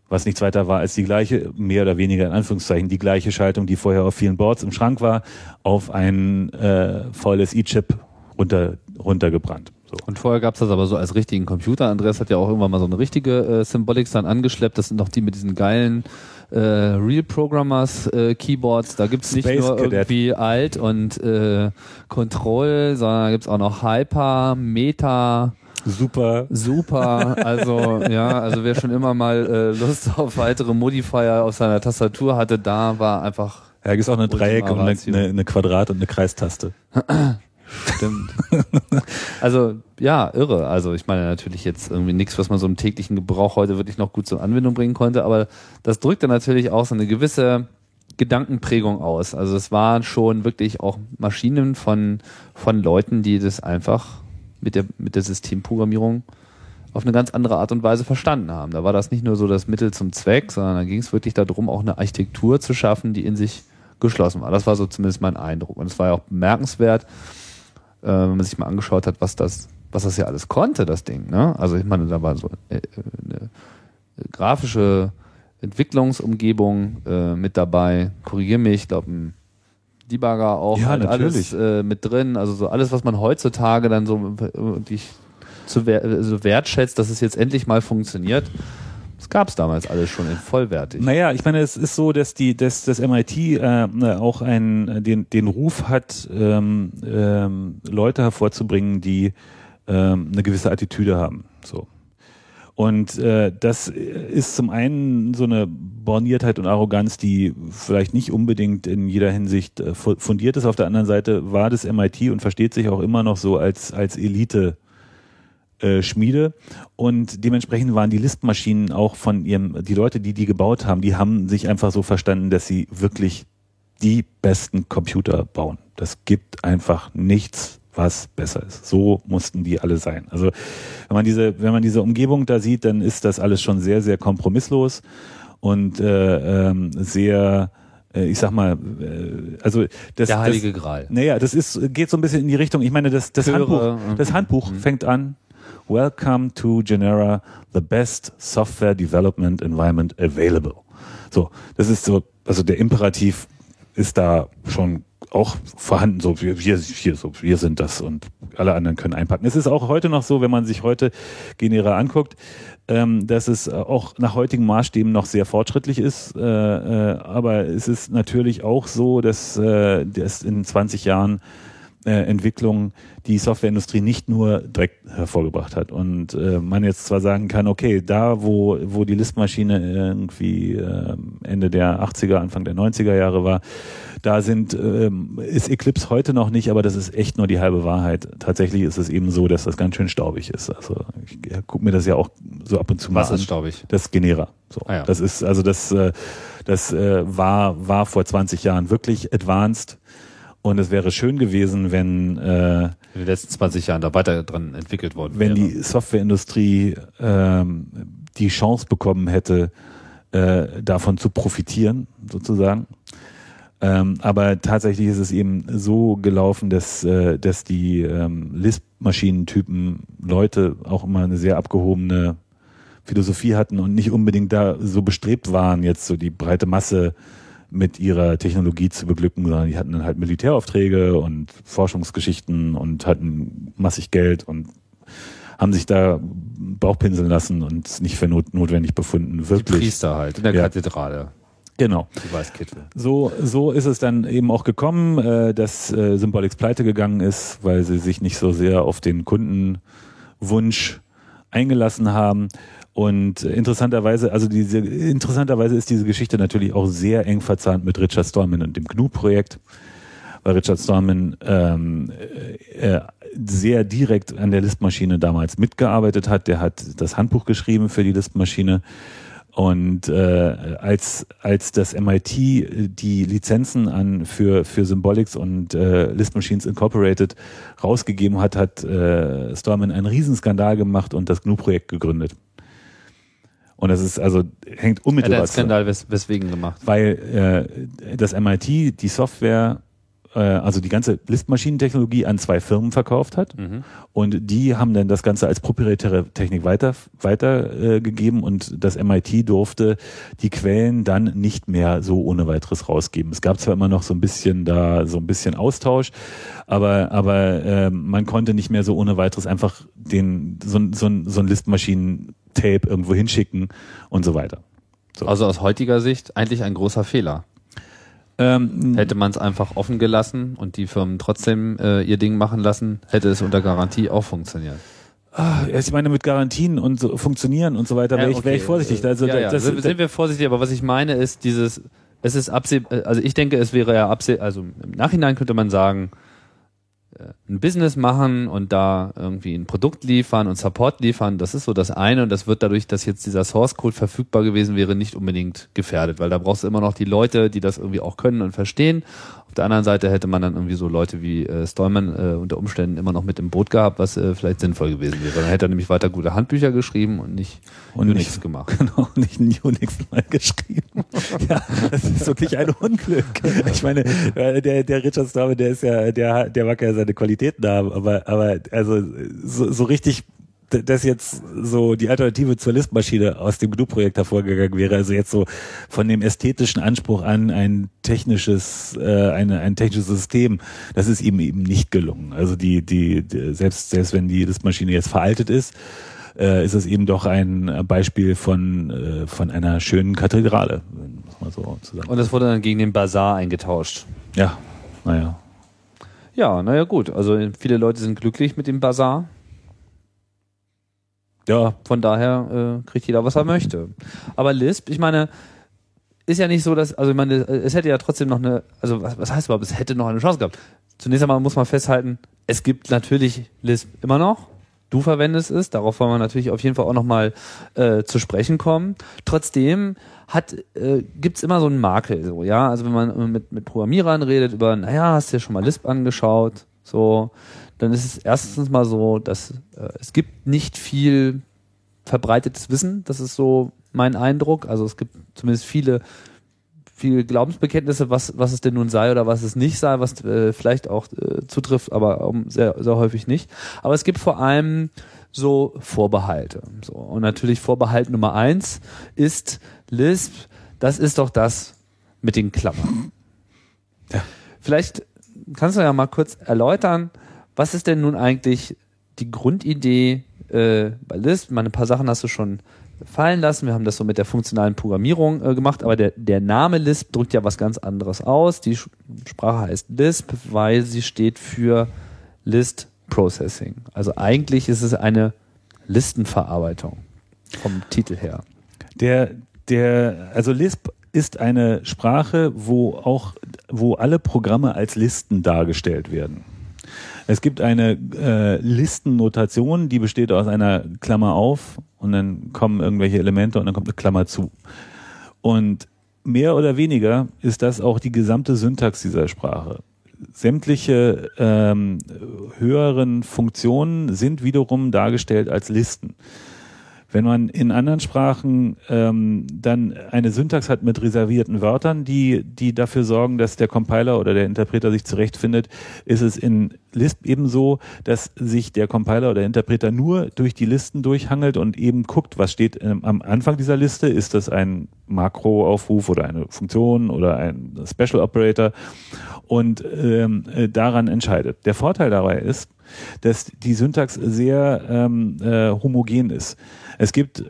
was nichts weiter war als die gleiche, mehr oder weniger in Anführungszeichen, die gleiche Schaltung, die vorher auf vielen Boards im Schrank war, auf ein äh, VLSI-Chip runter, runtergebrannt. So. Und vorher gab's das aber so als richtigen Computer. Andreas hat ja auch irgendwann mal so eine richtige äh, Symbolics dann angeschleppt. Das sind noch die mit diesen geilen äh, Real Programmers äh, Keyboards. Da gibt's nicht Space nur Cadet. irgendwie Alt und äh, Control, sondern da gibt's auch noch Hyper, Meta, Super. Super, also ja, also wer schon immer mal äh, Lust auf weitere Modifier auf seiner Tastatur hatte, da war einfach Ja, gibt es auch eine Dreieck und eine, eine, eine Quadrat- und eine Kreistaste. Stimmt. also ja, irre. Also ich meine natürlich jetzt irgendwie nichts, was man so im täglichen Gebrauch heute wirklich noch gut zur Anwendung bringen konnte, aber das drückt dann natürlich auch so eine gewisse Gedankenprägung aus. Also es waren schon wirklich auch Maschinen von, von Leuten, die das einfach mit der, mit der Systemprogrammierung auf eine ganz andere Art und Weise verstanden haben. Da war das nicht nur so das Mittel zum Zweck, sondern da ging es wirklich darum, auch eine Architektur zu schaffen, die in sich geschlossen war. Das war so zumindest mein Eindruck. Und es war ja auch bemerkenswert, äh, wenn man sich mal angeschaut hat, was das, was das ja alles konnte, das Ding. Ne? Also ich meine, da war so äh, eine grafische Entwicklungsumgebung äh, mit dabei. Korrigier mich, ich glaube ein Debugger auch Ja, halt alles äh, mit drin. Also so alles, was man heutzutage dann so äh, die ich zu wer so wertschätzt, dass es jetzt endlich mal funktioniert. Das gab es damals alles schon in vollwertig. Naja, ich meine, es ist so, dass die, dass das MIT äh, auch einen, den, den Ruf hat, ähm, ähm, Leute hervorzubringen, die ähm, eine gewisse Attitüde haben. So. Und äh, das ist zum einen so eine Borniertheit und Arroganz, die vielleicht nicht unbedingt in jeder Hinsicht äh, fu- fundiert ist. Auf der anderen Seite war das MIT und versteht sich auch immer noch so als, als Elite. Äh, Schmiede und dementsprechend waren die Listmaschinen auch von ihrem, die Leute, die die gebaut haben, die haben sich einfach so verstanden, dass sie wirklich die besten Computer bauen. Das gibt einfach nichts, was besser ist. So mussten die alle sein. Also wenn man diese, wenn man diese Umgebung da sieht, dann ist das alles schon sehr, sehr kompromisslos und äh, ähm, sehr, äh, ich sag mal, äh, also das, Der heilige das, Gral. naja, das ist, geht so ein bisschen in die Richtung. Ich meine, das, das Chöre, Handbuch, mhm. das Handbuch fängt an. Welcome to Genera, the best software development environment available. So, das ist so, also der Imperativ ist da schon auch vorhanden. So, wir, wir, hier, so, wir sind das und alle anderen können einpacken. Es ist auch heute noch so, wenn man sich heute Genera anguckt, ähm, dass es auch nach heutigen Maßstäben noch sehr fortschrittlich ist. Äh, äh, aber es ist natürlich auch so, dass äh, das in 20 Jahren äh, Entwicklung die Softwareindustrie nicht nur direkt hervorgebracht hat. Und äh, man jetzt zwar sagen kann, okay, da wo, wo die Listmaschine irgendwie äh, Ende der 80er, Anfang der 90er Jahre war, da sind, ähm, ist Eclipse heute noch nicht, aber das ist echt nur die halbe Wahrheit. Tatsächlich ist es eben so, dass das ganz schön staubig ist. Also ich ja, guck mir das ja auch so ab und zu mal Was an. ist staubig? Das Genera. So. Ah ja. Das ist, also das, äh, das äh, war, war vor 20 Jahren wirklich advanced. Und es wäre schön gewesen, wenn, äh, In den letzten 20 Jahren da weiter dran entwickelt worden wenn wäre. die Softwareindustrie ähm, die Chance bekommen hätte, äh, davon zu profitieren, sozusagen. Ähm, aber tatsächlich ist es eben so gelaufen, dass, äh, dass die ähm, Lisp-Maschinentypen Leute auch immer eine sehr abgehobene Philosophie hatten und nicht unbedingt da so bestrebt waren, jetzt so die breite Masse mit ihrer Technologie zu beglücken, sondern die hatten dann halt Militäraufträge und Forschungsgeschichten und hatten massig Geld und haben sich da Bauchpinseln lassen und es nicht für not notwendig befunden. die Wirklich. Priester halt in der Ja. Kathedrale, Genau. die Weißkittel. So, so ist es dann eben auch gekommen, äh, dass äh, Symbolix pleite gegangen ist, weil sie sich nicht so sehr auf den Kundenwunsch eingelassen haben. Und interessanterweise, also diese, interessanterweise ist diese Geschichte natürlich auch sehr eng verzahnt mit Richard Stallman und dem GNU-Projekt, weil Richard Stallman ähm, äh, äh, sehr direkt an der Listmaschine damals mitgearbeitet hat. Der hat das Handbuch geschrieben für die Listmaschine. Und äh, als, als das MIT die Lizenzen an für, für Symbolics und äh, List Machines Incorporated rausgegeben hat, hat äh, Stallman einen Riesenskandal gemacht und das GNU-Projekt gegründet. Und das ist also, hängt unmittelbar einen zusammen Skandal wes weswegen gemacht? weil äh, das MIT die Software, äh, also die ganze Listmaschinentechnologie an zwei Firmen verkauft hat Mhm. und die haben dann das Ganze als proprietäre Technik weiter weitergegeben äh, gegeben und das MIT durfte die Quellen dann nicht mehr so ohne weiteres rausgeben. Es gab zwar immer noch so ein bisschen da so ein bisschen Austausch, aber aber äh, man konnte nicht mehr so ohne weiteres einfach den so, ein- so, ein- so ein Listmaschinen-Tape irgendwo hinschicken und so weiter. So. Also aus heutiger Sicht eigentlich ein großer Fehler. Ähm, Hätte man es einfach offen gelassen und die Firmen trotzdem äh, ihr Ding machen lassen, hätte es unter Garantie auch funktioniert. Ah, ich meine, mit Garantien und so funktionieren und so weiter wäre ich, wär ich vorsichtig. Also, ja, ja. das, sind, sind wir vorsichtig, aber was ich meine ist dieses, es ist absehbar, also ich denke, es wäre ja absehbar, also im Nachhinein könnte man sagen, äh, ein Business machen und da irgendwie ein Produkt liefern und Support liefern, das ist so das eine und das wird dadurch, dass jetzt dieser Source Code verfügbar gewesen wäre, nicht unbedingt gefährdet, weil da brauchst du immer noch die Leute, die das irgendwie auch können und verstehen. Auf der anderen Seite hätte man dann irgendwie so Leute wie äh, Stallman äh, unter Umständen immer noch mit im Boot gehabt, was äh, vielleicht sinnvoll gewesen wäre. Dann hätte er nämlich weiter gute Handbücher geschrieben und nicht Und Unix nicht- gemacht. genau nicht in Unix mal geschrieben. ja, das ist wirklich ein Unglück. Ich meine, äh, der, der Richard Stallman, der ist ja, der, der mag ja seine Qualitäten haben, aber, aber also so, so richtig das jetzt so die Alternative zur Listmaschine aus dem GNU-Projekt hervorgegangen wäre, also jetzt so von dem ästhetischen Anspruch an ein technisches, äh, eine, ein technisches System, das ist ihm eben nicht gelungen. Also die, die, die selbst, selbst wenn die Listmaschine jetzt veraltet ist, äh, ist es eben doch ein Beispiel von, äh, von einer schönen Kathedrale, muss man so zusammen. Und das wurde dann gegen den Bazar eingetauscht. Ja, naja. Ja, naja, gut. Also viele Leute sind glücklich mit dem Bazar. Ja, von daher äh, kriegt jeder, was er möchte. Aber Lisp, ich meine, ist ja nicht so, dass, also ich meine, es hätte ja trotzdem noch eine, also was, was heißt überhaupt, es hätte noch eine Chance gehabt. Zunächst einmal muss man festhalten, es gibt natürlich Lisp immer noch. Du verwendest es, darauf wollen wir natürlich auf jeden Fall auch nochmal äh, zu sprechen kommen. Trotzdem hat, äh, gibt's immer so einen Makel, so, ja. Also wenn man mit, mit Programmierern redet über, naja, hast du dir schon mal Lisp angeschaut, so, dann ist es erstens mal so, dass äh, es gibt nicht viel verbreitetes Wissen. Das ist so mein Eindruck. Also es gibt zumindest viele viele Glaubensbekenntnisse, was, was es denn nun sei oder was es nicht sei, was äh, vielleicht auch äh, zutrifft, aber um, sehr, sehr häufig nicht. Aber es gibt vor allem so Vorbehalte. So. Und natürlich Vorbehalt Nummer eins ist Lisp, das ist doch das mit den Klammern. Ja. Vielleicht kannst du ja mal kurz erläutern, was ist denn nun eigentlich die Grundidee äh, bei Lisp? Meine, ein paar Sachen hast du schon fallen lassen. Wir haben das so mit der funktionalen Programmierung äh, gemacht, aber der, der Name Lisp drückt ja was ganz anderes aus. Die Sprache heißt Lisp, weil sie steht für List Processing. Also eigentlich ist es eine Listenverarbeitung vom Titel her. Der, der, also Lisp ist eine Sprache, wo auch, wo alle Programme als Listen dargestellt werden. Es gibt eine äh, Listennotation, die besteht aus einer Klammer auf und dann kommen irgendwelche Elemente und dann kommt eine Klammer zu. Und mehr oder weniger ist das auch die gesamte Syntax dieser Sprache. Sämtliche ähm, höheren Funktionen sind wiederum dargestellt als Listen. Wenn man in anderen Sprachen ähm, dann eine Syntax hat mit reservierten Wörtern, die, die dafür sorgen, dass der Compiler oder der Interpreter sich zurechtfindet, ist es in Lisp ebenso, dass sich der Compiler oder Interpreter nur durch die Listen durchhangelt und eben guckt, was steht ähm, am Anfang dieser Liste. Ist das ein Makroaufruf oder eine Funktion oder ein Special Operator? Und ähm, äh, daran entscheidet. Der Vorteil dabei ist, dass die Syntax sehr ähm, äh, homogen ist. Es gibt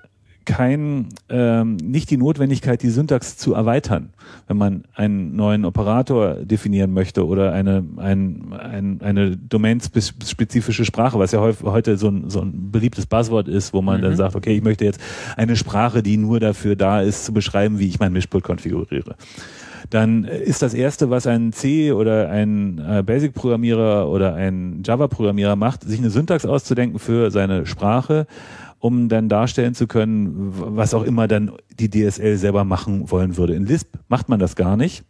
kein, ähm, nicht die Notwendigkeit, die Syntax zu erweitern, wenn man einen neuen Operator definieren möchte oder eine, ein, ein, eine domainspezifische Sprache, was ja heute so ein, so ein beliebtes Buzzword ist, wo man mhm. dann sagt, okay, ich möchte jetzt eine Sprache, die nur dafür da ist, zu beschreiben, wie ich mein Mischpult konfiguriere dann ist das erste, was ein C oder ein äh, Basic-Programmierer oder ein Java-Programmierer macht, sich eine Syntax auszudenken für seine Sprache um dann darstellen zu können, was auch immer dann die DSL selber machen wollen würde. In Lisp macht man das gar nicht,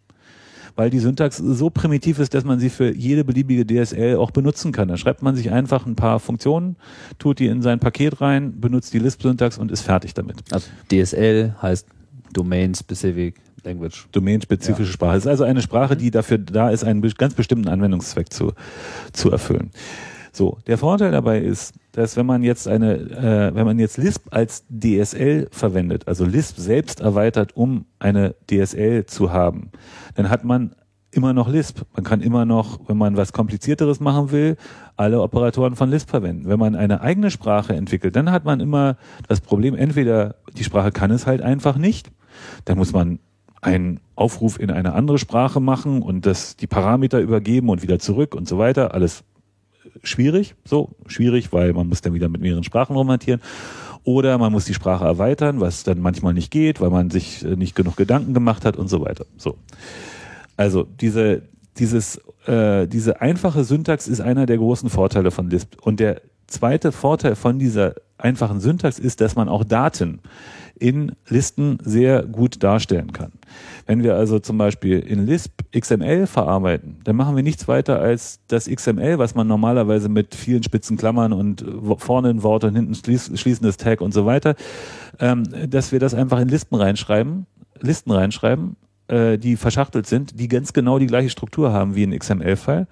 weil die Syntax so primitiv ist, dass man sie für jede beliebige DSL auch benutzen kann. Da schreibt man sich einfach ein paar Funktionen, tut die in sein Paket rein, benutzt die Lisp-Syntax und ist fertig damit. Also DSL heißt Domain Specific Language. Domain-spezifische ja. Sprache. Es ist also eine Sprache, die dafür da ist, einen ganz bestimmten Anwendungszweck zu, zu erfüllen. So, der Vorteil dabei ist, dass wenn man jetzt eine, äh, wenn man jetzt Lisp als DSL verwendet, also Lisp selbst erweitert, um eine DSL zu haben, dann hat man immer noch Lisp. Man kann immer noch, wenn man was komplizierteres machen will, alle Operatoren von Lisp verwenden. Wenn man eine eigene Sprache entwickelt, dann hat man immer das Problem, entweder die Sprache kann es halt einfach nicht, dann muss man einen Aufruf in eine andere Sprache machen und das die Parameter übergeben und wieder zurück und so weiter, alles schwierig, so schwierig, weil man muss dann wieder mit mehreren Sprachen romantieren. Oder man muss die Sprache erweitern, was dann manchmal nicht geht, weil man sich äh, nicht genug Gedanken gemacht hat und so weiter. So. Also diese, dieses, äh, diese einfache Syntax ist einer der großen Vorteile von Lisp. Und der zweite Vorteil von dieser einfachen Syntax ist, dass man auch Daten in Listen sehr gut darstellen kann. Wenn wir also zum Beispiel in Lisp XML verarbeiten, dann machen wir nichts weiter als das XML, was man normalerweise mit vielen spitzen Klammern und vorne ein Wort und hinten schließendes Tag und so weiter, ähm, dass wir das einfach in Listen reinschreiben Listen reinschreiben, äh, die verschachtelt sind, die ganz genau die gleiche Struktur haben wie ein XML-File.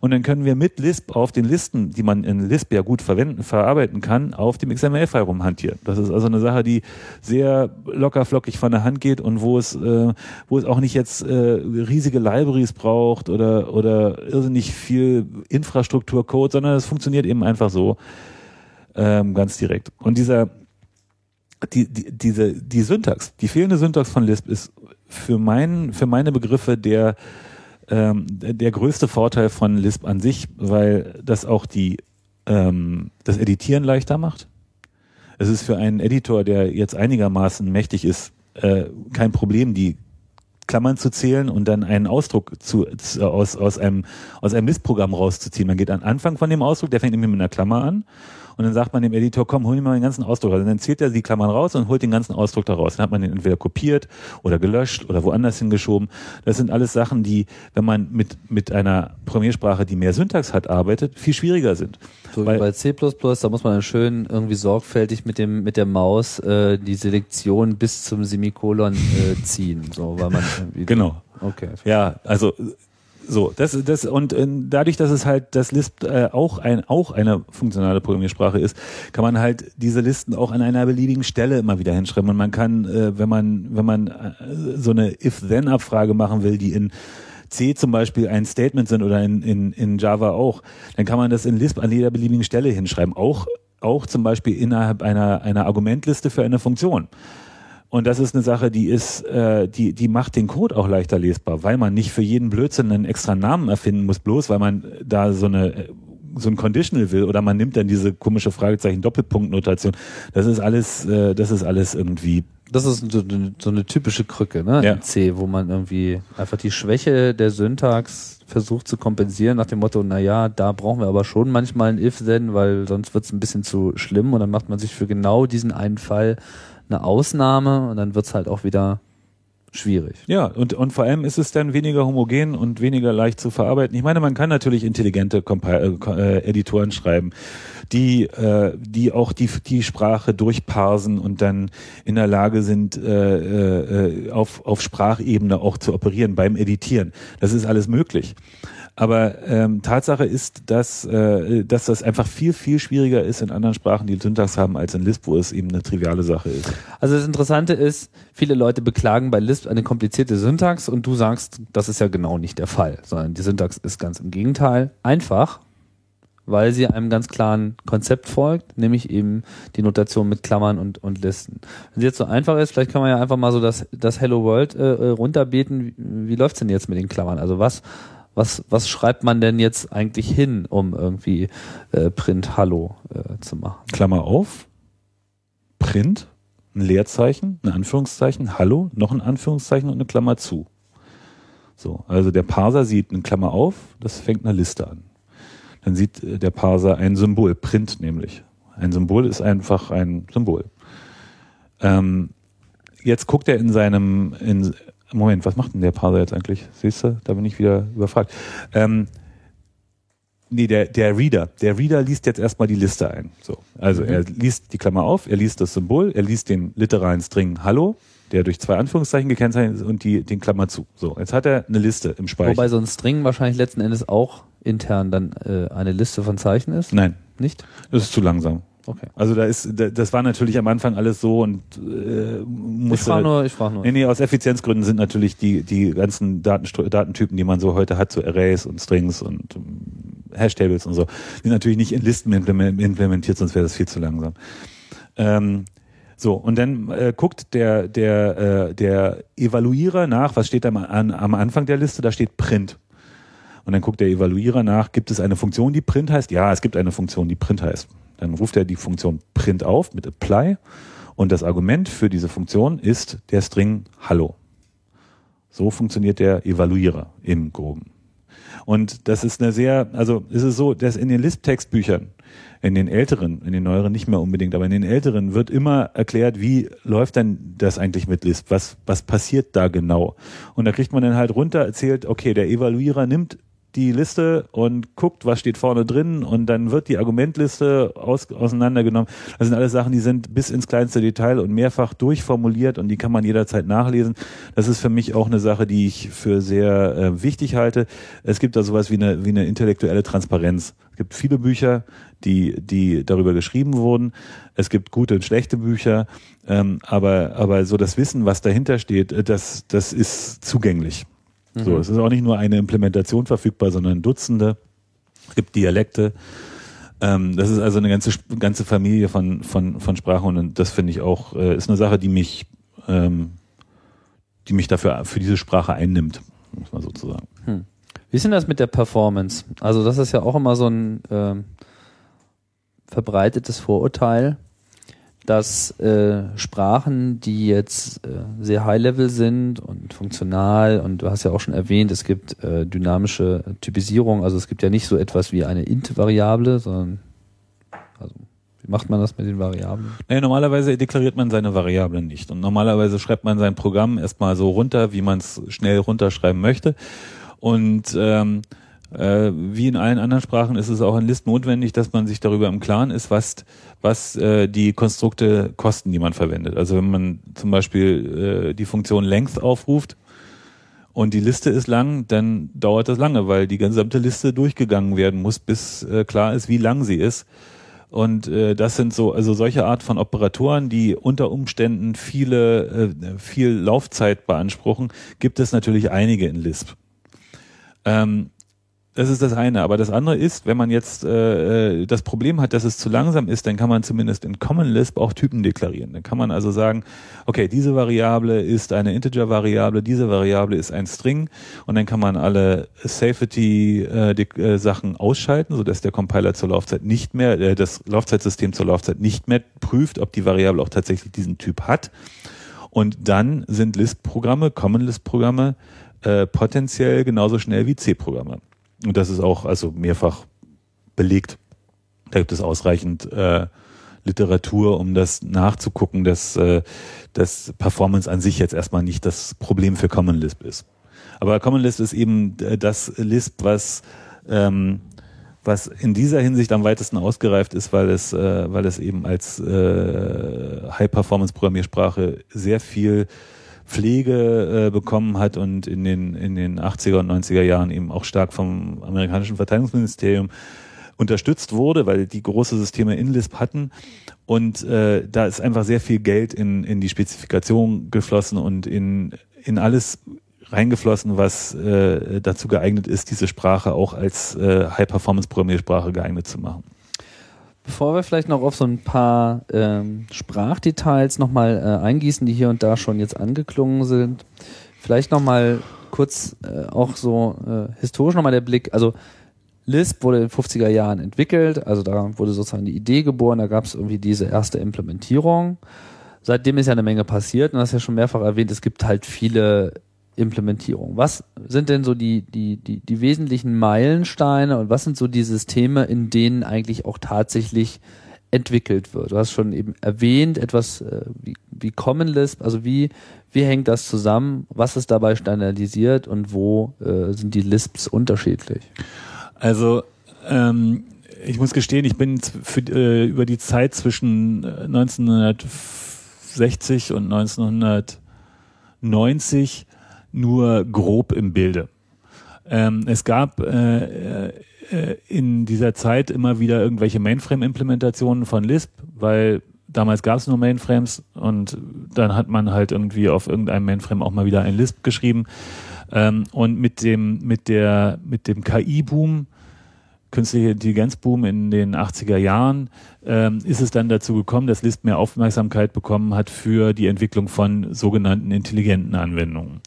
Und dann können wir mit Lisp auf den Listen, die man in Lisp ja gut verwenden, verarbeiten kann, auf dem XML-File rumhantieren. Das ist also eine Sache, die sehr locker flockig von der Hand geht und wo es, äh, wo es auch nicht jetzt äh, riesige Libraries braucht oder, oder irrsinnig viel Infrastruktur-Code, sondern es funktioniert eben einfach so ähm, ganz direkt. Und dieser die, die, diese, die Syntax, die fehlende Syntax von Lisp ist für, mein, für meine Begriffe der, ähm, der größte Vorteil von Lisp an sich, weil das auch die, ähm, das Editieren leichter macht. Es ist für einen Editor, der jetzt einigermaßen mächtig ist, äh, kein Problem, die Klammern zu zählen und dann einen Ausdruck zu, zu, aus, aus einem, aus einem Lisp-Programm rauszuziehen. Man geht an Anfang von dem Ausdruck, der fängt nämlich mit einer Klammer an und dann sagt man dem Editor, komm, hol mir mal den ganzen Ausdruck. Also dann zählt er die Klammern raus und holt den ganzen Ausdruck da raus. Dann hat man den entweder kopiert oder gelöscht oder woanders hingeschoben. Das sind alles Sachen, die, wenn man mit, mit einer Programmiersprache, die mehr Syntax hat, arbeitet, viel schwieriger sind. So Weil, wie bei C++, da muss man dann schön irgendwie sorgfältig mit dem mit der Maus äh, die Selektion bis zum Semikolon äh, ziehen, so weil man genau. Okay. Ja, also so, das, das und äh, dadurch, dass es halt das Lisp äh, auch ein auch eine funktionale Programmiersprache ist, kann man halt diese Listen auch an einer beliebigen Stelle immer wieder hinschreiben. Und man kann, äh, wenn man wenn man äh, so eine if-then-Abfrage machen will, die in C zum Beispiel ein Statement sind oder in, in, in Java auch, dann kann man das in Lisp an jeder beliebigen Stelle hinschreiben. Auch auch zum Beispiel innerhalb einer einer Argumentliste für eine Funktion. Und das ist eine Sache, die ist, äh, die, die macht den Code auch leichter lesbar, weil man nicht für jeden Blödsinn einen extra Namen erfinden muss, bloß weil man da so eine so ein Conditional will oder man nimmt dann diese komische Fragezeichen Doppelpunktnotation. Das ist alles, äh, das ist alles irgendwie. Das ist so, so eine typische Krücke, ne? Ja. In C, wo man irgendwie einfach die Schwäche der Syntax versucht zu kompensieren nach dem Motto, na ja, da brauchen wir aber schon manchmal ein if-then, weil sonst wird es ein bisschen zu schlimm und dann macht man sich für genau diesen einen Fall eine Ausnahme und dann wird's halt auch wieder schwierig. Ja, und, und vor allem ist es dann weniger homogen und weniger leicht zu verarbeiten. Ich meine, man kann natürlich intelligente Compi äh, äh, Editoren schreiben, die, äh, die auch die, die Sprache durchparsen und dann in der Lage sind, äh, äh, auf, auf Sprachebene auch zu operieren beim Editieren. Das ist alles möglich. Aber ähm, Tatsache ist, dass, äh, dass das einfach viel, viel schwieriger ist in anderen Sprachen, die Syntax haben, als in Lisp, wo es eben eine triviale Sache ist. Also das Interessante ist, viele Leute beklagen bei Lisp eine komplizierte Syntax und du sagst, das ist ja genau nicht der Fall, sondern die Syntax ist ganz im Gegenteil einfach, weil sie einem ganz klaren Konzept folgt, nämlich eben die Notation mit Klammern und, und Listen. Wenn sie jetzt so einfach ist, vielleicht kann man ja einfach mal so das, das Hello World äh, runterbeten. Wie, wie läuft's denn jetzt mit den Klammern? Also was was, was schreibt man denn jetzt eigentlich hin, um irgendwie äh, Print Hallo äh, zu machen? Klammer auf, Print, ein Leerzeichen, ein Anführungszeichen, Hallo, noch ein Anführungszeichen und eine Klammer zu. So, also der Parser sieht eine Klammer auf, das fängt eine Liste an. Dann sieht äh, der Parser ein Symbol, Print nämlich. Ein Symbol ist einfach ein Symbol. Ähm, jetzt guckt er in seinem, in, Moment, was macht denn der Parser jetzt eigentlich? Siehst du, da bin ich wieder überfragt. Ähm, nee, der, der Reader, der Reader liest jetzt erstmal die Liste ein. So, also mhm. er liest die Klammer auf, er liest das Symbol, er liest den literalen String Hallo, der durch zwei Anführungszeichen gekennzeichnet ist und die, den Klammer zu. So, jetzt hat er eine Liste im Speicher. Wobei so ein String wahrscheinlich letzten Endes auch intern dann äh, eine Liste von Zeichen ist? Nein. Nicht? Das ist zu langsam. Okay. Also da ist, das war natürlich am Anfang alles so und äh, musste, Ich frage nur, ich frage nur. Nee, nee, aus Effizienzgründen sind natürlich die, die ganzen Datenstru Datentypen, die man so heute hat, so Arrays und Strings und um, Hashtables und so, die sind natürlich nicht in Listen implementiert, sonst wäre das viel zu langsam. Ähm, so, und dann äh, guckt der, der, äh, der Evaluierer nach, was steht da an, am Anfang der Liste, da steht Print. Und dann guckt der Evaluierer nach, gibt es eine Funktion, die Print heißt? Ja, es gibt eine Funktion, die Print heißt. Dann ruft er die Funktion print auf mit apply und das Argument für diese Funktion ist der String Hallo. So funktioniert der Evaluierer im Groben. Und das ist eine sehr, also ist es so, dass in den Lisp-Textbüchern, in den älteren, in den neueren nicht mehr unbedingt, aber in den älteren wird immer erklärt, wie läuft denn das eigentlich mit Lisp? Was, was passiert da genau? Und da kriegt man dann halt runter erzählt, okay, der Evaluierer nimmt die Liste und guckt, was steht vorne drin und dann wird die Argumentliste aus, auseinandergenommen. Das sind alles Sachen, die sind bis ins kleinste Detail und mehrfach durchformuliert und die kann man jederzeit nachlesen. Das ist für mich auch eine Sache, die ich für sehr äh, wichtig halte. Es gibt da sowas wie eine, wie eine intellektuelle Transparenz. Es gibt viele Bücher, die, die darüber geschrieben wurden. Es gibt gute und schlechte Bücher, ähm, aber, aber so das Wissen, was dahinter steht, äh, das, das ist zugänglich. So, Mhm. es ist auch nicht nur eine Implementation verfügbar, sondern Dutzende. Es gibt Dialekte. Ähm, das ist also eine ganze ganze Familie von von von Sprachen und das finde ich auch äh, ist eine Sache, die mich ähm, die mich dafür für diese Sprache einnimmt, muss man sozusagen. Wie ist denn das mit der Performance? Also das ist ja auch immer so ein ähm, verbreitetes Vorurteil, dass äh, Sprachen, die jetzt äh, sehr high-level sind und funktional, und du hast ja auch schon erwähnt, es gibt äh, dynamische Typisierung, also es gibt ja nicht so etwas wie eine int-Variable, sondern also wie macht man das mit den Variablen? Naja, normalerweise deklariert man seine Variablen nicht. Und normalerweise schreibt man sein Programm erstmal so runter, wie man es schnell runterschreiben möchte. Und ähm, äh, wie in allen anderen Sprachen ist es auch in List notwendig, dass man sich darüber im Klaren ist, was, was äh, die Konstrukte kosten, die man verwendet. Also wenn man zum Beispiel äh, die Funktion Length aufruft, und die Liste ist lang, dann dauert das lange, weil die gesamte Liste durchgegangen werden muss, bis äh, klar ist, wie lang sie ist. Und äh, das sind so, also solche Art von Operatoren, die unter Umständen viele, äh, viel Laufzeit beanspruchen, gibt es natürlich einige in Lisp. Ähm, das ist das eine. Aber das andere ist, wenn man jetzt äh, äh, das Problem hat, dass es zu langsam ist, dann kann man zumindest in Common Lisp auch Typen deklarieren. Dann kann man also sagen, okay, diese Variable ist eine Integer-Variable, diese Variable ist ein String und dann kann man alle Safety-Sachen ausschalten, sodass der Compiler zur Laufzeit nicht mehr, äh, das Laufzeitsystem zur Laufzeit nicht mehr prüft, ob die Variable auch tatsächlich diesen Typ hat. Und dann sind Lisp-Programme, Common Lisp-Programme, äh, potenziell genauso schnell wie C-Programme. Und das ist auch also mehrfach belegt. Da gibt es ausreichend äh, Literatur, um das nachzugucken, dass, äh, dass Performance an sich jetzt erstmal nicht das Problem für Common Lisp ist. Aber Common Lisp ist eben äh, das Lisp, was ähm, was in dieser Hinsicht am weitesten ausgereift ist, weil es, äh, weil es eben als äh, High-Performance-Programmiersprache sehr viel Pflege äh, bekommen hat und in den, in den 80er und 90er Jahren eben auch stark vom amerikanischen Verteidigungsministerium unterstützt wurde, weil die große Systeme in Lisp hatten. Und äh, da ist einfach sehr viel Geld in, in die Spezifikation geflossen und in, in alles reingeflossen, was äh, dazu geeignet ist, diese Sprache auch als äh, High-Performance-Programmiersprache geeignet zu machen. Bevor wir vielleicht noch auf so ein paar ähm, Sprachdetails nochmal äh, eingießen, die hier und da schon jetzt angeklungen sind, vielleicht nochmal kurz äh, auch so äh, historisch nochmal der Blick. Also Lisp wurde in den 50er Jahren entwickelt, also da wurde sozusagen die Idee geboren, da gab es irgendwie diese erste Implementierung. Seitdem ist ja eine Menge passiert und das ist ja schon mehrfach erwähnt, es gibt halt viele Implementierungen. Was sind denn so die, die, die, die wesentlichen Meilensteine und was sind so die Systeme, in denen eigentlich auch tatsächlich entwickelt wird? Du hast schon eben erwähnt, etwas äh, wie, wie Common Lisp, also wie, wie hängt das zusammen? Was ist dabei standardisiert und wo äh, sind die Lisps unterschiedlich? Also ähm, ich muss gestehen, ich bin für, äh, über die Zeit zwischen 1960 und 1990 nur grob im Bilde. Ähm, es gab äh, äh, in dieser Zeit immer wieder irgendwelche Mainframe-Implementationen von Lisp, weil damals gab es nur Mainframes und dann hat man halt irgendwie auf irgendeinem Mainframe auch mal wieder ein Lisp geschrieben. Ähm, und mit dem, mit der, mit dem KI-Boom, künstliche Intelligenz-Boom in den 80er Jahren, ähm, ist es dann dazu gekommen, dass Lisp mehr Aufmerksamkeit bekommen hat für die Entwicklung von sogenannten intelligenten Anwendungen.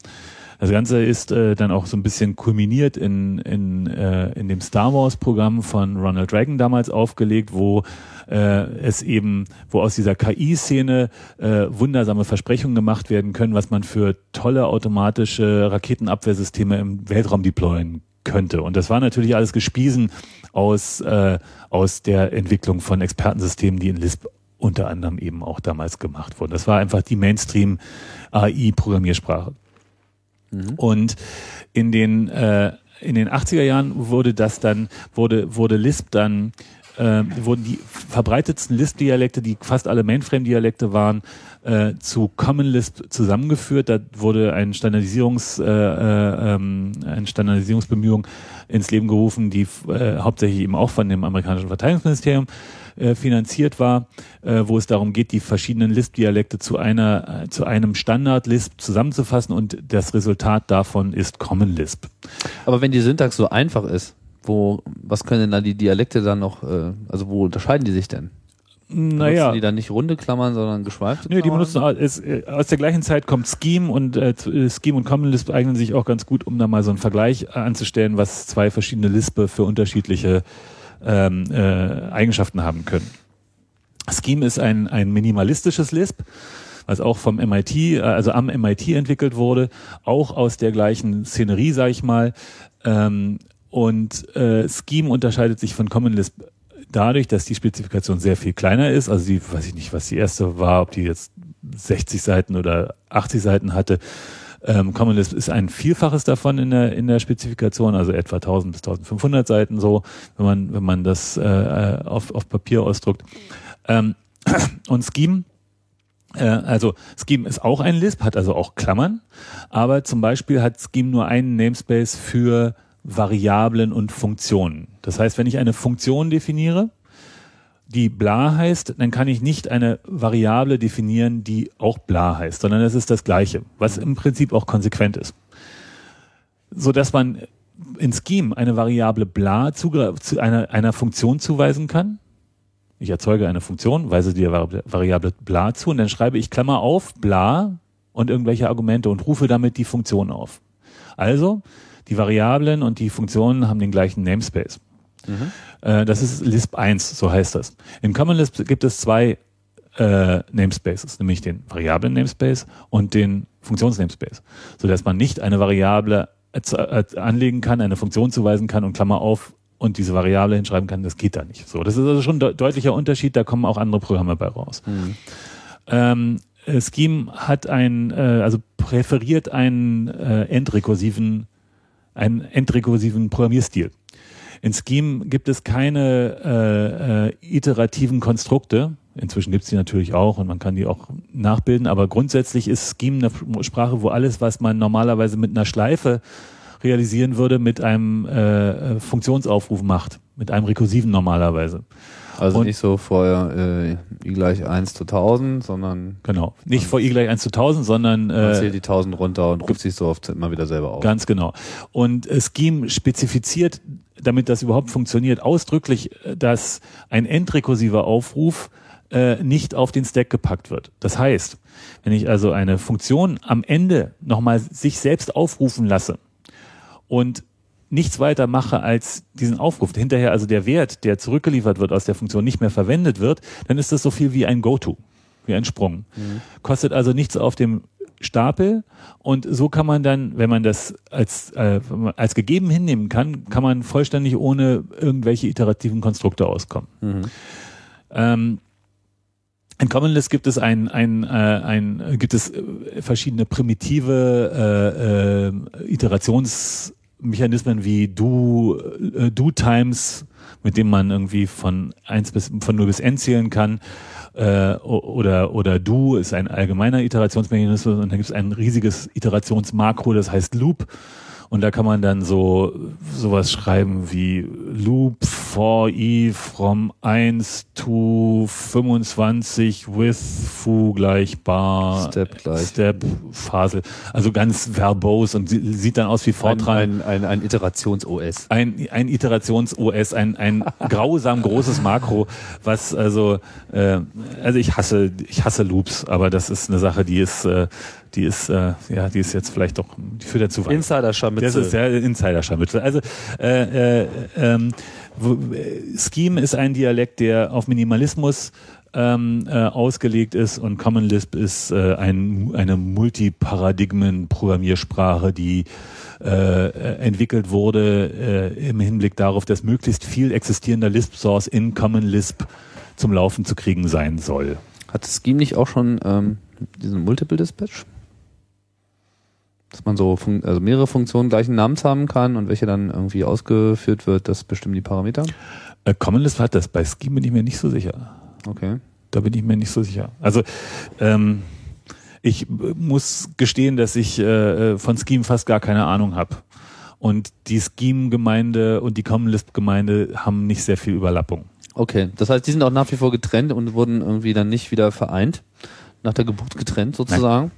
Das Ganze ist äh, dann auch so ein bisschen kulminiert in, in, äh, in dem Star Wars-Programm von Ronald Reagan damals aufgelegt, wo äh, es eben, wo aus dieser KI-Szene äh, wundersame Versprechungen gemacht werden können, was man für tolle automatische Raketenabwehrsysteme im Weltraum deployen könnte. Und das war natürlich alles gespiesen aus, äh, aus der Entwicklung von Expertensystemen, die in Lisp unter anderem eben auch damals gemacht wurden. Das war einfach die Mainstream-AI-Programmiersprache. Und in den äh, in den 80er Jahren wurde das dann, wurde, wurde Lisp dann, äh, wurden die verbreitetsten Lisp-Dialekte, die fast alle Mainframe-Dialekte waren, äh, zu Common Lisp zusammengeführt. Da wurde ein Standardisierungs, äh, äh, ähm, eine Standardisierungsbemühung ins Leben gerufen, die äh, hauptsächlich eben auch von dem amerikanischen Verteidigungsministerium äh, finanziert war, äh, wo es darum geht, die verschiedenen Lisp-Dialekte zu einer, äh, zu einem Standard-Lisp zusammenzufassen und das Resultat davon ist Common Lisp. Aber wenn die Syntax so einfach ist, wo, was können denn da die Dialekte dann noch, äh, also wo unterscheiden die sich denn? Naja. Benutzen die dann nicht runde Klammern, sondern geschweifte Nö, die Klammern? benutzen es, äh, aus der gleichen Zeit kommt Scheme und äh, äh, Scheme und Common Lisp eignen sich auch ganz gut, um da mal so einen Vergleich anzustellen, was zwei verschiedene Lispe für unterschiedliche ähm, äh, Eigenschaften haben können. Scheme ist ein, ein minimalistisches Lisp, was auch vom MIT, äh, also am MIT entwickelt wurde, auch aus der gleichen Szenerie, sag ich mal. Ähm, und äh, Scheme unterscheidet sich von Common Lisp dadurch, dass die Spezifikation sehr viel kleiner ist. Also die, weiß ich nicht, was die erste war, ob die jetzt 60 Seiten oder 80 Seiten hatte. Ähm, Common Lisp ist ein Vielfaches davon in der, in der Spezifikation, also etwa 1000 bis 1500 Seiten so, wenn man, wenn man das äh, auf, auf Papier ausdruckt. Ähm, und Scheme äh, also Scheme ist auch ein Lisp, hat also auch Klammern, aber zum Beispiel hat Scheme nur einen Namespace für Variablen und Funktionen. Das heißt, wenn ich eine Funktion definiere, die bla heißt, dann kann ich nicht eine Variable definieren, die auch bla heißt, sondern es ist das Gleiche, was im Prinzip auch konsequent ist. So dass man in Scheme eine Variable bla zu, einer, einer Funktion zuweisen kann. Ich erzeuge eine Funktion, weise die Vari- Variable bla zu und dann schreibe ich Klammer auf bla und irgendwelche Argumente und rufe damit die Funktion auf. Also, die Variablen und die Funktionen haben den gleichen Namespace. Äh, das ist Lisp 1, so heißt das. In Common Lisp gibt es zwei äh, Namespaces, nämlich den Variablen Namespace und den Funktions Namespace, so dass man nicht eine Variable erz- äh, anlegen kann, eine Funktion zuweisen kann und Klammer auf und diese Variable hinschreiben kann, das geht da nicht. So, das ist also schon ein de deutlicher Unterschied, da kommen auch andere Programme bei raus. Ähm, äh, Scheme hat ein, äh, also präferiert einen äh, endrekursiven, einen endrekursiven Programmierstil. In Scheme gibt es keine äh, äh, iterativen Konstrukte. Inzwischen gibt es die natürlich auch und man kann die auch nachbilden, aber grundsätzlich ist Scheme eine Sprache, wo alles, was man normalerweise mit einer Schleife realisieren würde, mit einem äh, Funktionsaufruf macht, mit einem rekursiven normalerweise. Also Und- nicht so vorher äh, i gleich 1 zu 1000, sondern Genau. Nicht vor i gleich 1 zu 1000, sondern man äh, zählt die 1000 runter und ruft sich so oft immer wieder selber auf. Ganz genau. Und äh, Scheme spezifiziert, damit das überhaupt funktioniert, ausdrücklich, äh, dass ein endrekursiver Aufruf äh, nicht auf den Stack gepackt wird. Das heißt, wenn ich also eine Funktion am Ende nochmal sich selbst aufrufen lasse und nichts weiter mache als diesen Aufruf, hinterher also der Wert, der zurückgeliefert wird aus der Funktion, nicht mehr verwendet wird, dann ist das so viel wie ein Go-To, wie ein Sprung. Kostet also nichts auf dem Stapel und so kann man dann, wenn man das als, äh, als gegeben hinnehmen kann, kann man vollständig ohne irgendwelche iterativen Konstrukte auskommen. Ähm, in Common Lisp gibt es ein, ein, äh, ein gibt es äh, verschiedene primitive äh, äh, Iterationsmechanismen wie do, äh, do times, mit dem man irgendwie von eins bis von 0 bis n zählen kann. Äh, oder oder do ist ein allgemeiner Iterationsmechanismus und dann gibt es ein riesiges Iterationsmakro, das heißt Loop. Und da kann man dann so sowas schreiben wie Loop for i from 1 to 25 with foo gleich bar Step gleich. Step Fasel. Also ganz verbos und sie- sieht dann aus wie Ein, Fortran. ein, ein, ein Iterations-OS. Ein, ein Iterations-OS, ein, ein grausam großes Makro, was also, äh, also ich hasse, ich hasse Loops, aber das ist eine Sache, die ist, äh, die ist, äh, ja, die ist jetzt vielleicht doch, die führt ja zu weit. Insider-Scharmützel. Das ist ja Insider-Scharmützel. Also äh, äh, ähm, äh, Scheme ist ein Dialekt, der auf Minimalismus ähm, äh, ausgelegt ist und Common Lisp ist äh, ein, eine Multiparadigmen-Programmiersprache, die äh, äh, entwickelt wurde äh, im Hinblick darauf, dass möglichst viel existierender Lisp-Source in Common Lisp zum Laufen zu kriegen sein soll. Hat Scheme nicht auch schon ähm, diesen Multiple Dispatch? Dass man so fun also mehrere Funktionen gleichen Namens haben kann und welche dann irgendwie ausgeführt wird, das bestimmen die Parameter. Äh, Common Lisp hat das. Bei Scheme bin ich mir nicht so sicher. Okay. Da bin ich mir nicht so sicher. Also ähm, ich äh, muss gestehen, dass ich äh, von Scheme fast gar keine Ahnung habe. Und die Scheme-Gemeinde und die Common Lisp-Gemeinde haben nicht sehr viel Überlappung. Okay, das heißt, die sind auch nach wie vor getrennt und wurden irgendwie dann nicht wieder vereint, nach der Geburt getrennt sozusagen.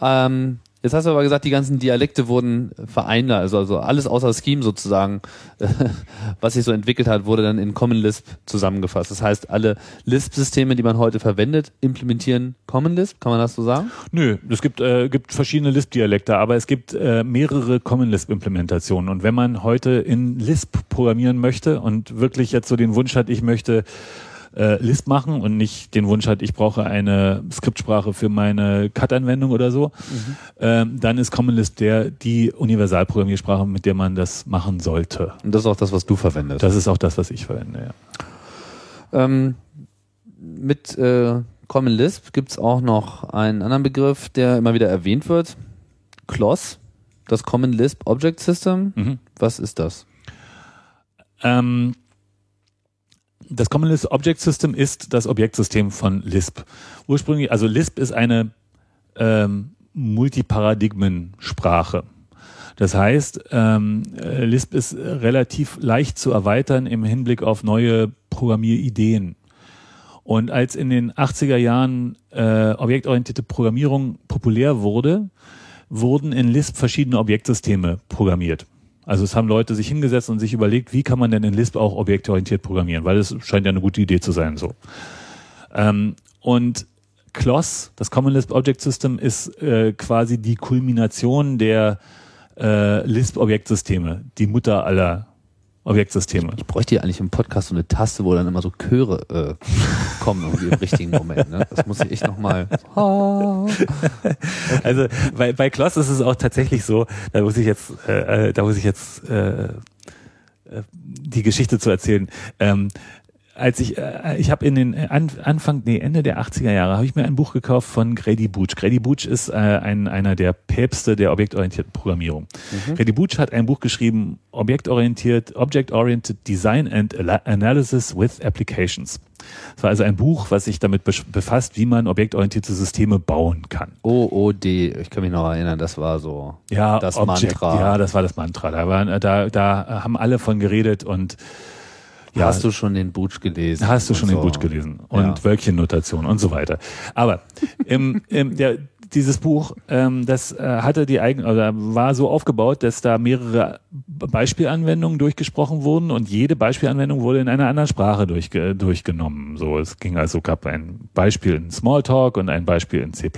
Ähm, jetzt hast du aber gesagt, die ganzen Dialekte wurden vereint, also, also alles außer Scheme sozusagen, was sich so entwickelt hat, wurde dann in Common Lisp zusammengefasst. Das heißt, alle Lisp-Systeme, die man heute verwendet, implementieren Common Lisp, kann man das so sagen? Nö, es gibt, äh, gibt verschiedene Lisp-Dialekte, aber es gibt äh, mehrere Common Lisp-Implementationen. Und wenn man heute in Lisp programmieren möchte und wirklich jetzt so den Wunsch hat, ich möchte äh, Lisp machen und nicht den Wunsch hat, ich brauche eine Skriptsprache für meine Cut-Anwendung oder so, ähm, dann ist Common Lisp der, die Universalprogrammiersprache, mit der man das machen sollte. Und das ist auch das, was du verwendest. Das ist auch das, was ich verwende, ja. Ähm, mit äh, Common Lisp gibt's auch noch einen anderen Begriff, der immer wieder erwähnt wird. CLOS, das Common Lisp Object System. Mhm. Was ist das? Ähm, das Common Lisp Object System ist das Objektsystem von Lisp. Ursprünglich, also Lisp ist eine ähm, Multiparadigmen-Sprache. Das heißt, ähm, äh, Lisp ist relativ leicht zu erweitern im Hinblick auf neue Programmierideen. Und als in den 80er Jahren äh, objektorientierte Programmierung populär wurde, wurden in Lisp verschiedene Objektsysteme programmiert. Also es haben Leute sich hingesetzt und sich überlegt, wie kann man denn in Lisp auch objektorientiert programmieren, weil es scheint ja eine gute Idee zu sein so. Ähm, und CLOS, das Common Lisp Object System, ist äh, quasi die Kulmination der äh, Lisp-Objektsysteme, die Mutter aller Objektsysteme. Ich bräuchte ja eigentlich im Podcast so eine Taste, wo dann immer so Chöre äh, kommen irgendwie im richtigen Moment. Ne? Das muss ich echt nochmal. Also bei, bei Kloss ist es auch tatsächlich so, da muss ich jetzt, äh, äh, da muss ich jetzt äh, äh, die Geschichte zu erzählen. Ähm, als ich, äh, ich habe in den An Anfang, nee, Ende der 80er Jahre habe ich mir ein Buch gekauft von Grady Booch. Grady Booch ist äh, ein, einer der Päpste der objektorientierten Programmierung. Grady Booch hat ein Buch geschrieben, Objektorientiert, Object-Oriented Design and Analysis with Applications. Es war also ein Buch, was sich damit befasst, wie man objektorientierte Systeme bauen kann. OOD, ich kann mich noch erinnern, das war so Ja, das Object, Mantra. Ja, das war das Mantra. Da, waren, da, da haben alle von geredet und ja, Hast du schon den Butch gelesen? hast du schon Und den so. Boot gelesen und Ja. Wölkchennotation und so weiter. Aber im, im, der, dieses Buch, ähm, das äh, hatte die eigen, oder war so aufgebaut, dass da mehrere Beispielanwendungen durchgesprochen wurden und jede Beispielanwendung wurde in einer anderen Sprache durchge durchgenommen. So, es ging also gab ein Beispiel in Smalltalk und ein Beispiel in C++.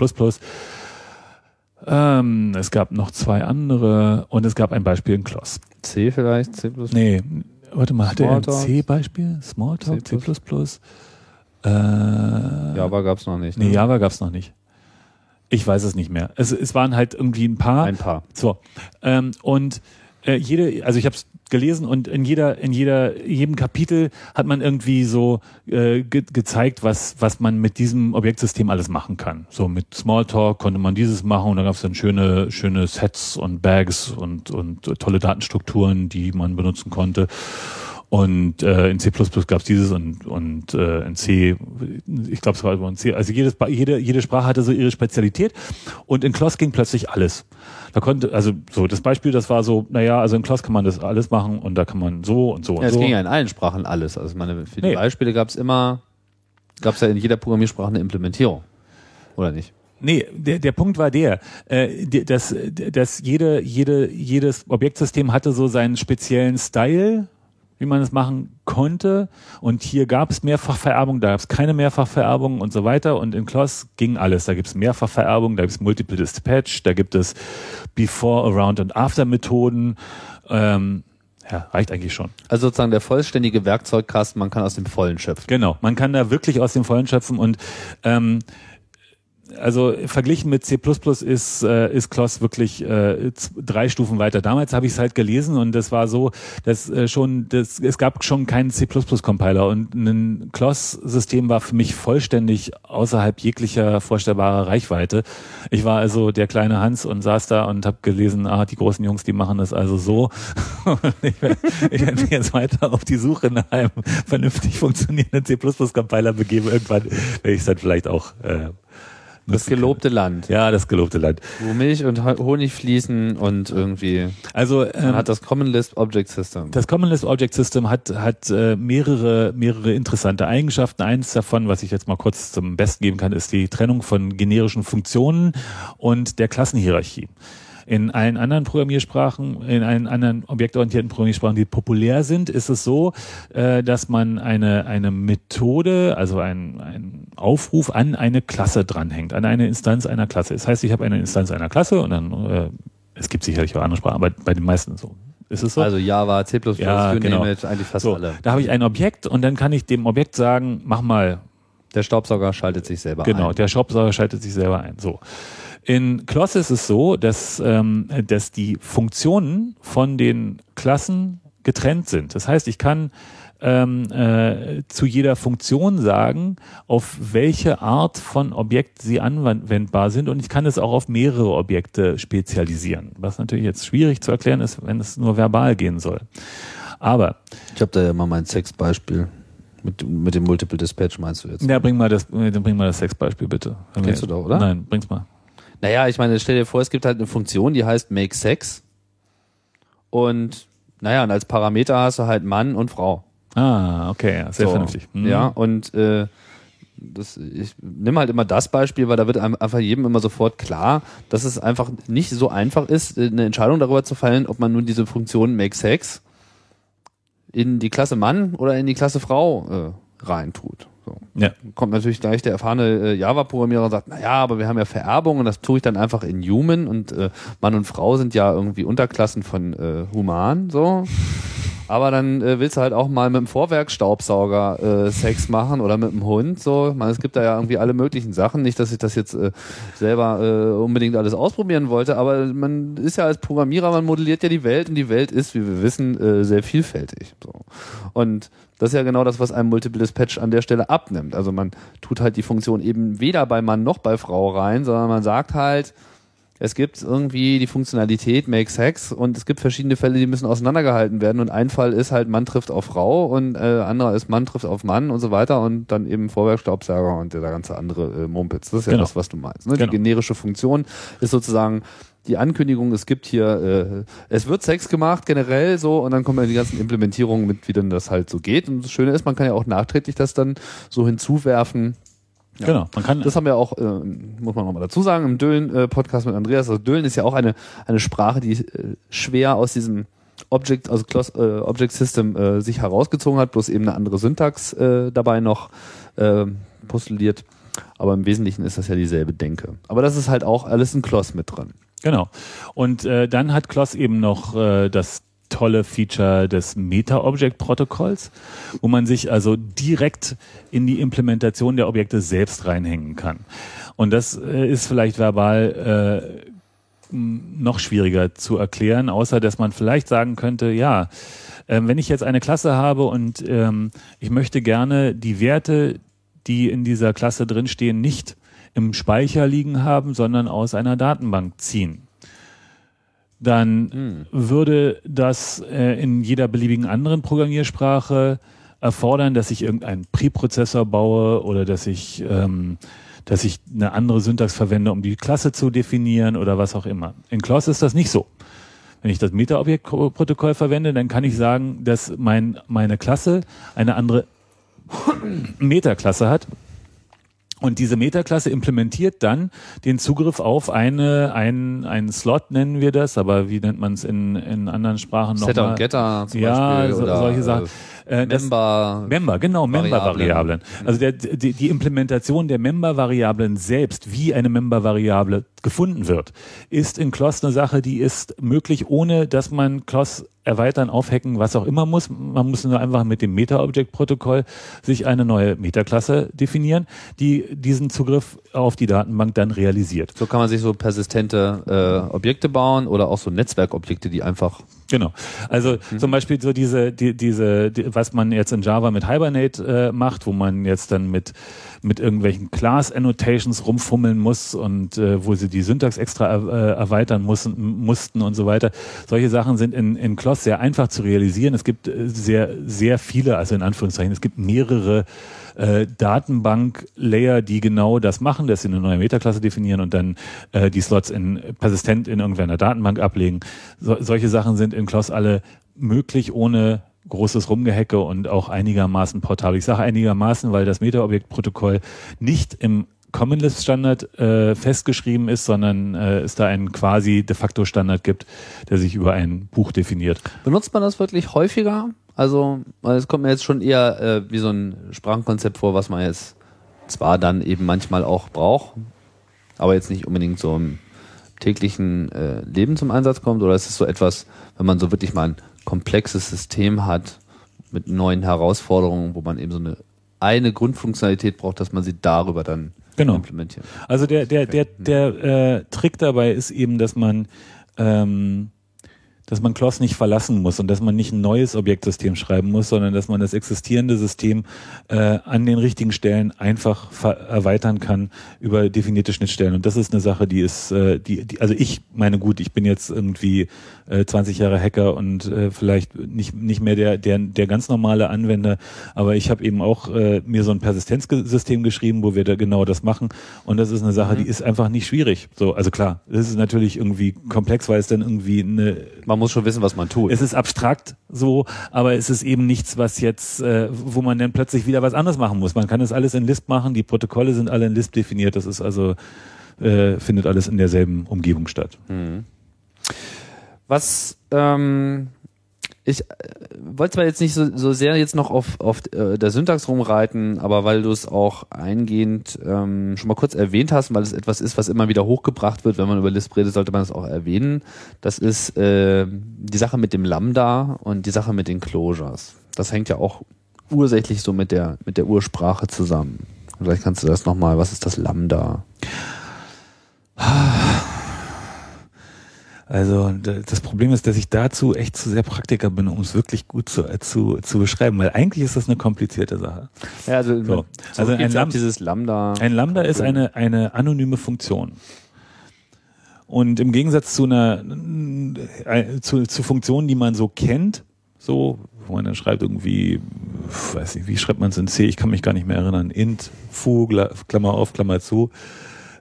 Ähm, es gab noch zwei andere und es gab ein Beispiel in Kloss. C vielleicht, C++. Nee, warte mal, hatte er ein Smalltalk. C-Beispiel? Smalltalk, C++? Äh, Java gab's noch nicht. nee, ne? Java gab's noch nicht. Ich weiß es nicht mehr. Es, es waren halt irgendwie ein paar. Ein paar. So. Ähm, und äh, jede, also ich habe es gelesen und in jeder, in jeder, jedem Kapitel hat man irgendwie so äh, ge gezeigt, was, was man mit diesem Objektsystem alles machen kann. So mit Smalltalk konnte man dieses machen und dann gab es dann schöne, schöne Sets und Bags und, und tolle Datenstrukturen, die man benutzen konnte. Und äh, in C++ gab es dieses und, und äh, in C, ich glaube es war in C, also jedes, jede, jede Sprache hatte so ihre Spezialität und in Closs ging plötzlich alles. Da konnte, also so das Beispiel, das war so, naja, also in Closs kann man das alles machen und da kann man so und so und Ja, es so. ging ja in allen Sprachen alles. Also meine, für die Nee. Beispiele gab's immer, gab's ja in jeder Programmiersprache eine Implementierung. Oder nicht? Nee, der, der Punkt war der, äh, dass, dass jede, jede, jedes Objektsystem hatte so seinen speziellen Style, wie man es machen konnte. Und hier gab es Mehrfachvererbung, da gab es keine Mehrfachvererbung und so weiter. Und in Closs ging alles. Da gibt es Mehrfachvererbung, da gibt es Multiple Dispatch, da gibt es Before, Around und After Methoden. Ähm, ja, reicht eigentlich schon. Also sozusagen der vollständige Werkzeugkasten, man kann aus dem Vollen schöpfen. Genau, man kann da wirklich aus dem Vollen schöpfen und ähm, also verglichen mit C++ ist, äh, ist CLOS wirklich äh, drei Stufen weiter. Damals habe ich es halt gelesen und das war so, dass äh, schon, das, es gab schon keinen C++-Compiler und ein CLOS-System war für mich vollständig außerhalb jeglicher vorstellbarer Reichweite. Ich war also der kleine Hans und saß da und habe gelesen, ah, die großen Jungs, die machen das also so. ich werde werd mich jetzt weiter auf die Suche nach einem vernünftig funktionierenden C++-Compiler begeben. Irgendwann werde ich es dann vielleicht auch äh, das gelobte Land. Ja, das gelobte Land. Wo Milch und Honig fließen und irgendwie. Also ähm, man hat das Common Lisp Object System. Das Common Lisp Object System hat hat äh, mehrere mehrere interessante Eigenschaften. Eins davon, was ich jetzt mal kurz zum Besten geben kann, ist die Trennung von generischen Funktionen und der Klassenhierarchie. In allen anderen Programmiersprachen, in allen anderen objektorientierten Programmiersprachen, die populär sind, ist es so, äh, dass man eine, eine Methode, also ein, ein Aufruf an eine Klasse dranhängt, an eine Instanz einer Klasse. Das heißt, ich habe eine Instanz einer Klasse und dann, äh, es gibt sicherlich auch andere Sprachen, aber bei den meisten so. Ist es so? Also Java, C++, ja, genau. It, eigentlich fast so, alle. Da habe ich ein Objekt und dann kann ich dem Objekt sagen, mach mal. Der Staubsauger schaltet sich selber genau, ein. Genau, der Staubsauger schaltet sich selber ein. So. In Closs ist es so, dass, ähm, dass die Funktionen von den Klassen getrennt sind. Das heißt, ich kann ähm, äh, zu jeder Funktion sagen, auf welche Art von Objekt sie anwendbar sind und ich kann es auch auf mehrere Objekte spezialisieren, was natürlich jetzt schwierig zu erklären ist, wenn es nur verbal gehen soll. Aber ich habe da ja mal mein Sexbeispiel. Mit, mit dem Multiple Dispatch meinst du jetzt? Ja, bring mal das, bring mal das Sexbeispiel bitte. Kennst du da, oder? Nein, bring's mal. Naja, ich meine, stell dir vor, es gibt halt eine Funktion, die heißt Make Sex. Und naja, und als Parameter hast du halt Mann und Frau. Ah, okay, sehr so, vernünftig. Mhm. Ja, und äh, das, ich nehme halt immer das Beispiel, weil da wird einfach jedem immer sofort klar, dass es einfach nicht so einfach ist, eine Entscheidung darüber zu fallen, ob man nun diese Funktion Make Sex in die Klasse Mann oder in die Klasse Frau äh, reintut. So. Ja. Kommt natürlich gleich der erfahrene äh, Java-Programmierer und sagt, na ja, aber wir haben ja Vererbung und das tue ich dann einfach in Human und äh, Mann und Frau sind ja irgendwie Unterklassen von äh, Human, so. Aber dann äh, willst du halt auch mal mit dem Vorwerkstaubsauger äh, Sex machen oder mit dem Hund. So, man, es gibt da ja irgendwie alle möglichen Sachen. Nicht, dass ich das jetzt äh, selber äh, unbedingt alles ausprobieren wollte, aber man ist ja als Programmierer, man modelliert ja die Welt und die Welt ist, wie wir wissen, äh, sehr vielfältig. So. Und das ist ja genau das, was einem Multiple Dispatch an der Stelle abnimmt. Also man tut halt die Funktion eben weder bei Mann noch bei Frau rein, sondern man sagt halt, es gibt irgendwie die Funktionalität Make Sex und es gibt verschiedene Fälle, die müssen auseinandergehalten werden und ein Fall ist halt Mann trifft auf Frau und äh, anderer ist Mann trifft auf Mann und so weiter und dann eben Vorwerkstaubsauger und der ganze andere äh, Mumpitz. Das ist ja Genau. das, was du meinst. Ne? Genau. Die generische Funktion ist sozusagen die Ankündigung, es gibt hier, äh, es wird Sex gemacht generell so und dann kommen ja die ganzen Implementierungen mit, wie denn das halt so geht. Und das Schöne ist, man kann ja auch nachträglich das dann so hinzuwerfen, ja. Genau. Man kann das haben wir auch, äh, muss man nochmal dazu sagen, im Dölen-Podcast mit Andreas. Also Dölen ist ja auch eine, eine Sprache, die äh, schwer aus diesem Object, also Clos, äh, Object System äh, sich herausgezogen hat, bloß eben eine andere Syntax äh, dabei noch äh, postuliert. Aber im Wesentlichen ist das ja dieselbe Denke. Aber das ist halt auch alles ein Kloss mit drin. Genau. Und äh, dann hat Kloss eben noch äh, das tolle Feature des Meta-Object-Protokolls, wo man sich also direkt in die Implementation der Objekte selbst reinhängen kann. Und das äh, ist vielleicht verbal äh, noch schwieriger zu erklären, außer dass man vielleicht sagen könnte, ja, äh, wenn ich jetzt eine Klasse habe und ähm, ich möchte gerne die Werte, die in dieser Klasse drinstehen, nicht im Speicher liegen haben, sondern aus einer Datenbank ziehen dann würde das äh, in jeder beliebigen anderen Programmiersprache erfordern, dass ich irgendeinen Präprozessor baue oder dass ich, ähm, dass ich eine andere Syntax verwende, um die Klasse zu definieren oder was auch immer. In Clos ist das nicht so. Wenn ich das Meta-Objekt-Protokoll verwende, dann kann ich sagen, dass mein, meine Klasse eine andere Metaklasse hat und diese Metaklasse implementiert dann den Zugriff auf eine, einen, einen Slot nennen wir das, aber wie nennt man es in, in anderen Sprachen Setter nochmal? und Getter zum ja, Beispiel. so, oder, solche Sachen. Äh, das- Member. Member, genau, Variablen. Member-Variablen. Also der, die, die Implementation der Member-Variablen selbst, wie eine Member-Variable gefunden wird, ist in CLOS eine Sache, die ist möglich, ohne dass man CLOS erweitern, aufhacken, was auch immer muss. Man muss nur einfach mit dem Meta-Object-Protokoll sich eine neue Metaklasse definieren, die diesen Zugriff auf die Datenbank dann realisiert. So kann man sich so persistente äh, Objekte bauen oder auch so Netzwerkobjekte, die einfach Genau. Also zum Beispiel so diese, die, diese, die, was man jetzt in Java mit Hibernate äh, macht, wo man jetzt dann mit mit irgendwelchen Class Annotations rumfummeln muss und äh, wo sie die Syntax extra äh, erweitern müssen, mussten und so weiter. Solche Sachen sind in, in Closs sehr einfach zu realisieren. Es gibt äh, sehr, sehr viele, also in Anführungszeichen, es gibt mehrere äh, Datenbank-Layer, die genau das machen, dass sie eine neue Metaklasse definieren und dann äh, die Slots in persistent in irgendeiner Datenbank ablegen. So, solche Sachen sind in Closs alle möglich, ohne großes Rumgehecke und auch einigermaßen portabel. Ich sage einigermaßen, weil das Meta-Objekt-Protokoll nicht im Common Lisp Standard äh, festgeschrieben ist, sondern äh, es da einen quasi de facto Standard gibt, der sich über ein Buch definiert. Benutzt man das wirklich häufiger? Also, es kommt mir jetzt schon eher äh, wie so ein Sprachenkonzept vor, was man jetzt zwar dann eben manchmal auch braucht, aber jetzt nicht unbedingt so im täglichen äh, Leben zum Einsatz kommt. Oder ist es so etwas, wenn man so wirklich mal ein komplexes System hat mit neuen Herausforderungen, wo man eben so eine eine Grundfunktionalität braucht, dass man sie darüber dann Genau. implementiert. Also der, der, der, der äh, Trick dabei ist eben, dass man ähm, dass man Closs nicht verlassen muss und dass man nicht ein neues Objektsystem schreiben muss, sondern dass man das existierende System äh, an den richtigen Stellen einfach erweitern kann über definierte Schnittstellen. Und das ist eine Sache, die ist, äh, die, die, also ich meine gut, ich bin jetzt irgendwie äh, 20 Jahre Hacker und äh, vielleicht nicht nicht mehr der der der ganz normale Anwender, aber ich habe eben auch äh, mir so ein Persistenzsystem geschrieben, wo wir da genau das machen. Und das ist eine Sache, die ist einfach nicht schwierig. So, also klar, das ist natürlich irgendwie komplex, weil es dann irgendwie eine Man muss schon wissen, was man tut. es ist abstrakt so, aber es ist eben nichts, was jetzt, äh, wo man dann plötzlich wieder was anderes machen muss. Man kann das alles in Lisp machen, die Protokolle sind alle in Lisp definiert, das ist also, äh, findet alles in derselben Umgebung statt. Was ähm, ich äh, wollte zwar jetzt nicht so, so sehr jetzt noch auf, auf äh, der Syntax rumreiten, aber weil du es auch eingehend ähm, schon mal kurz erwähnt hast, weil es etwas ist, was immer wieder hochgebracht wird, wenn man über Lisp redet, sollte man das auch erwähnen. Das ist äh, die Sache mit dem Lambda und die Sache mit den Closures. Das hängt ja auch ursächlich so mit der mit der Ursprache zusammen. Vielleicht kannst du das nochmal, was ist das Lambda? Also das Problem ist, dass ich dazu echt zu sehr Praktiker bin, um es wirklich gut zu, äh, zu, zu beschreiben, weil eigentlich ist das eine komplizierte Sache. Ja, also, So. Also ein Lam- dieses Lambda. Ein Lambda ist eine, eine anonyme Funktion. Und im Gegensatz zu einer äh, zu, zu Funktionen, die man so kennt, so, wo man dann schreibt irgendwie, weiß nicht, wie schreibt man es in C, ich kann mich gar nicht mehr erinnern, int, foo, Gla- Klammer auf, Klammer zu,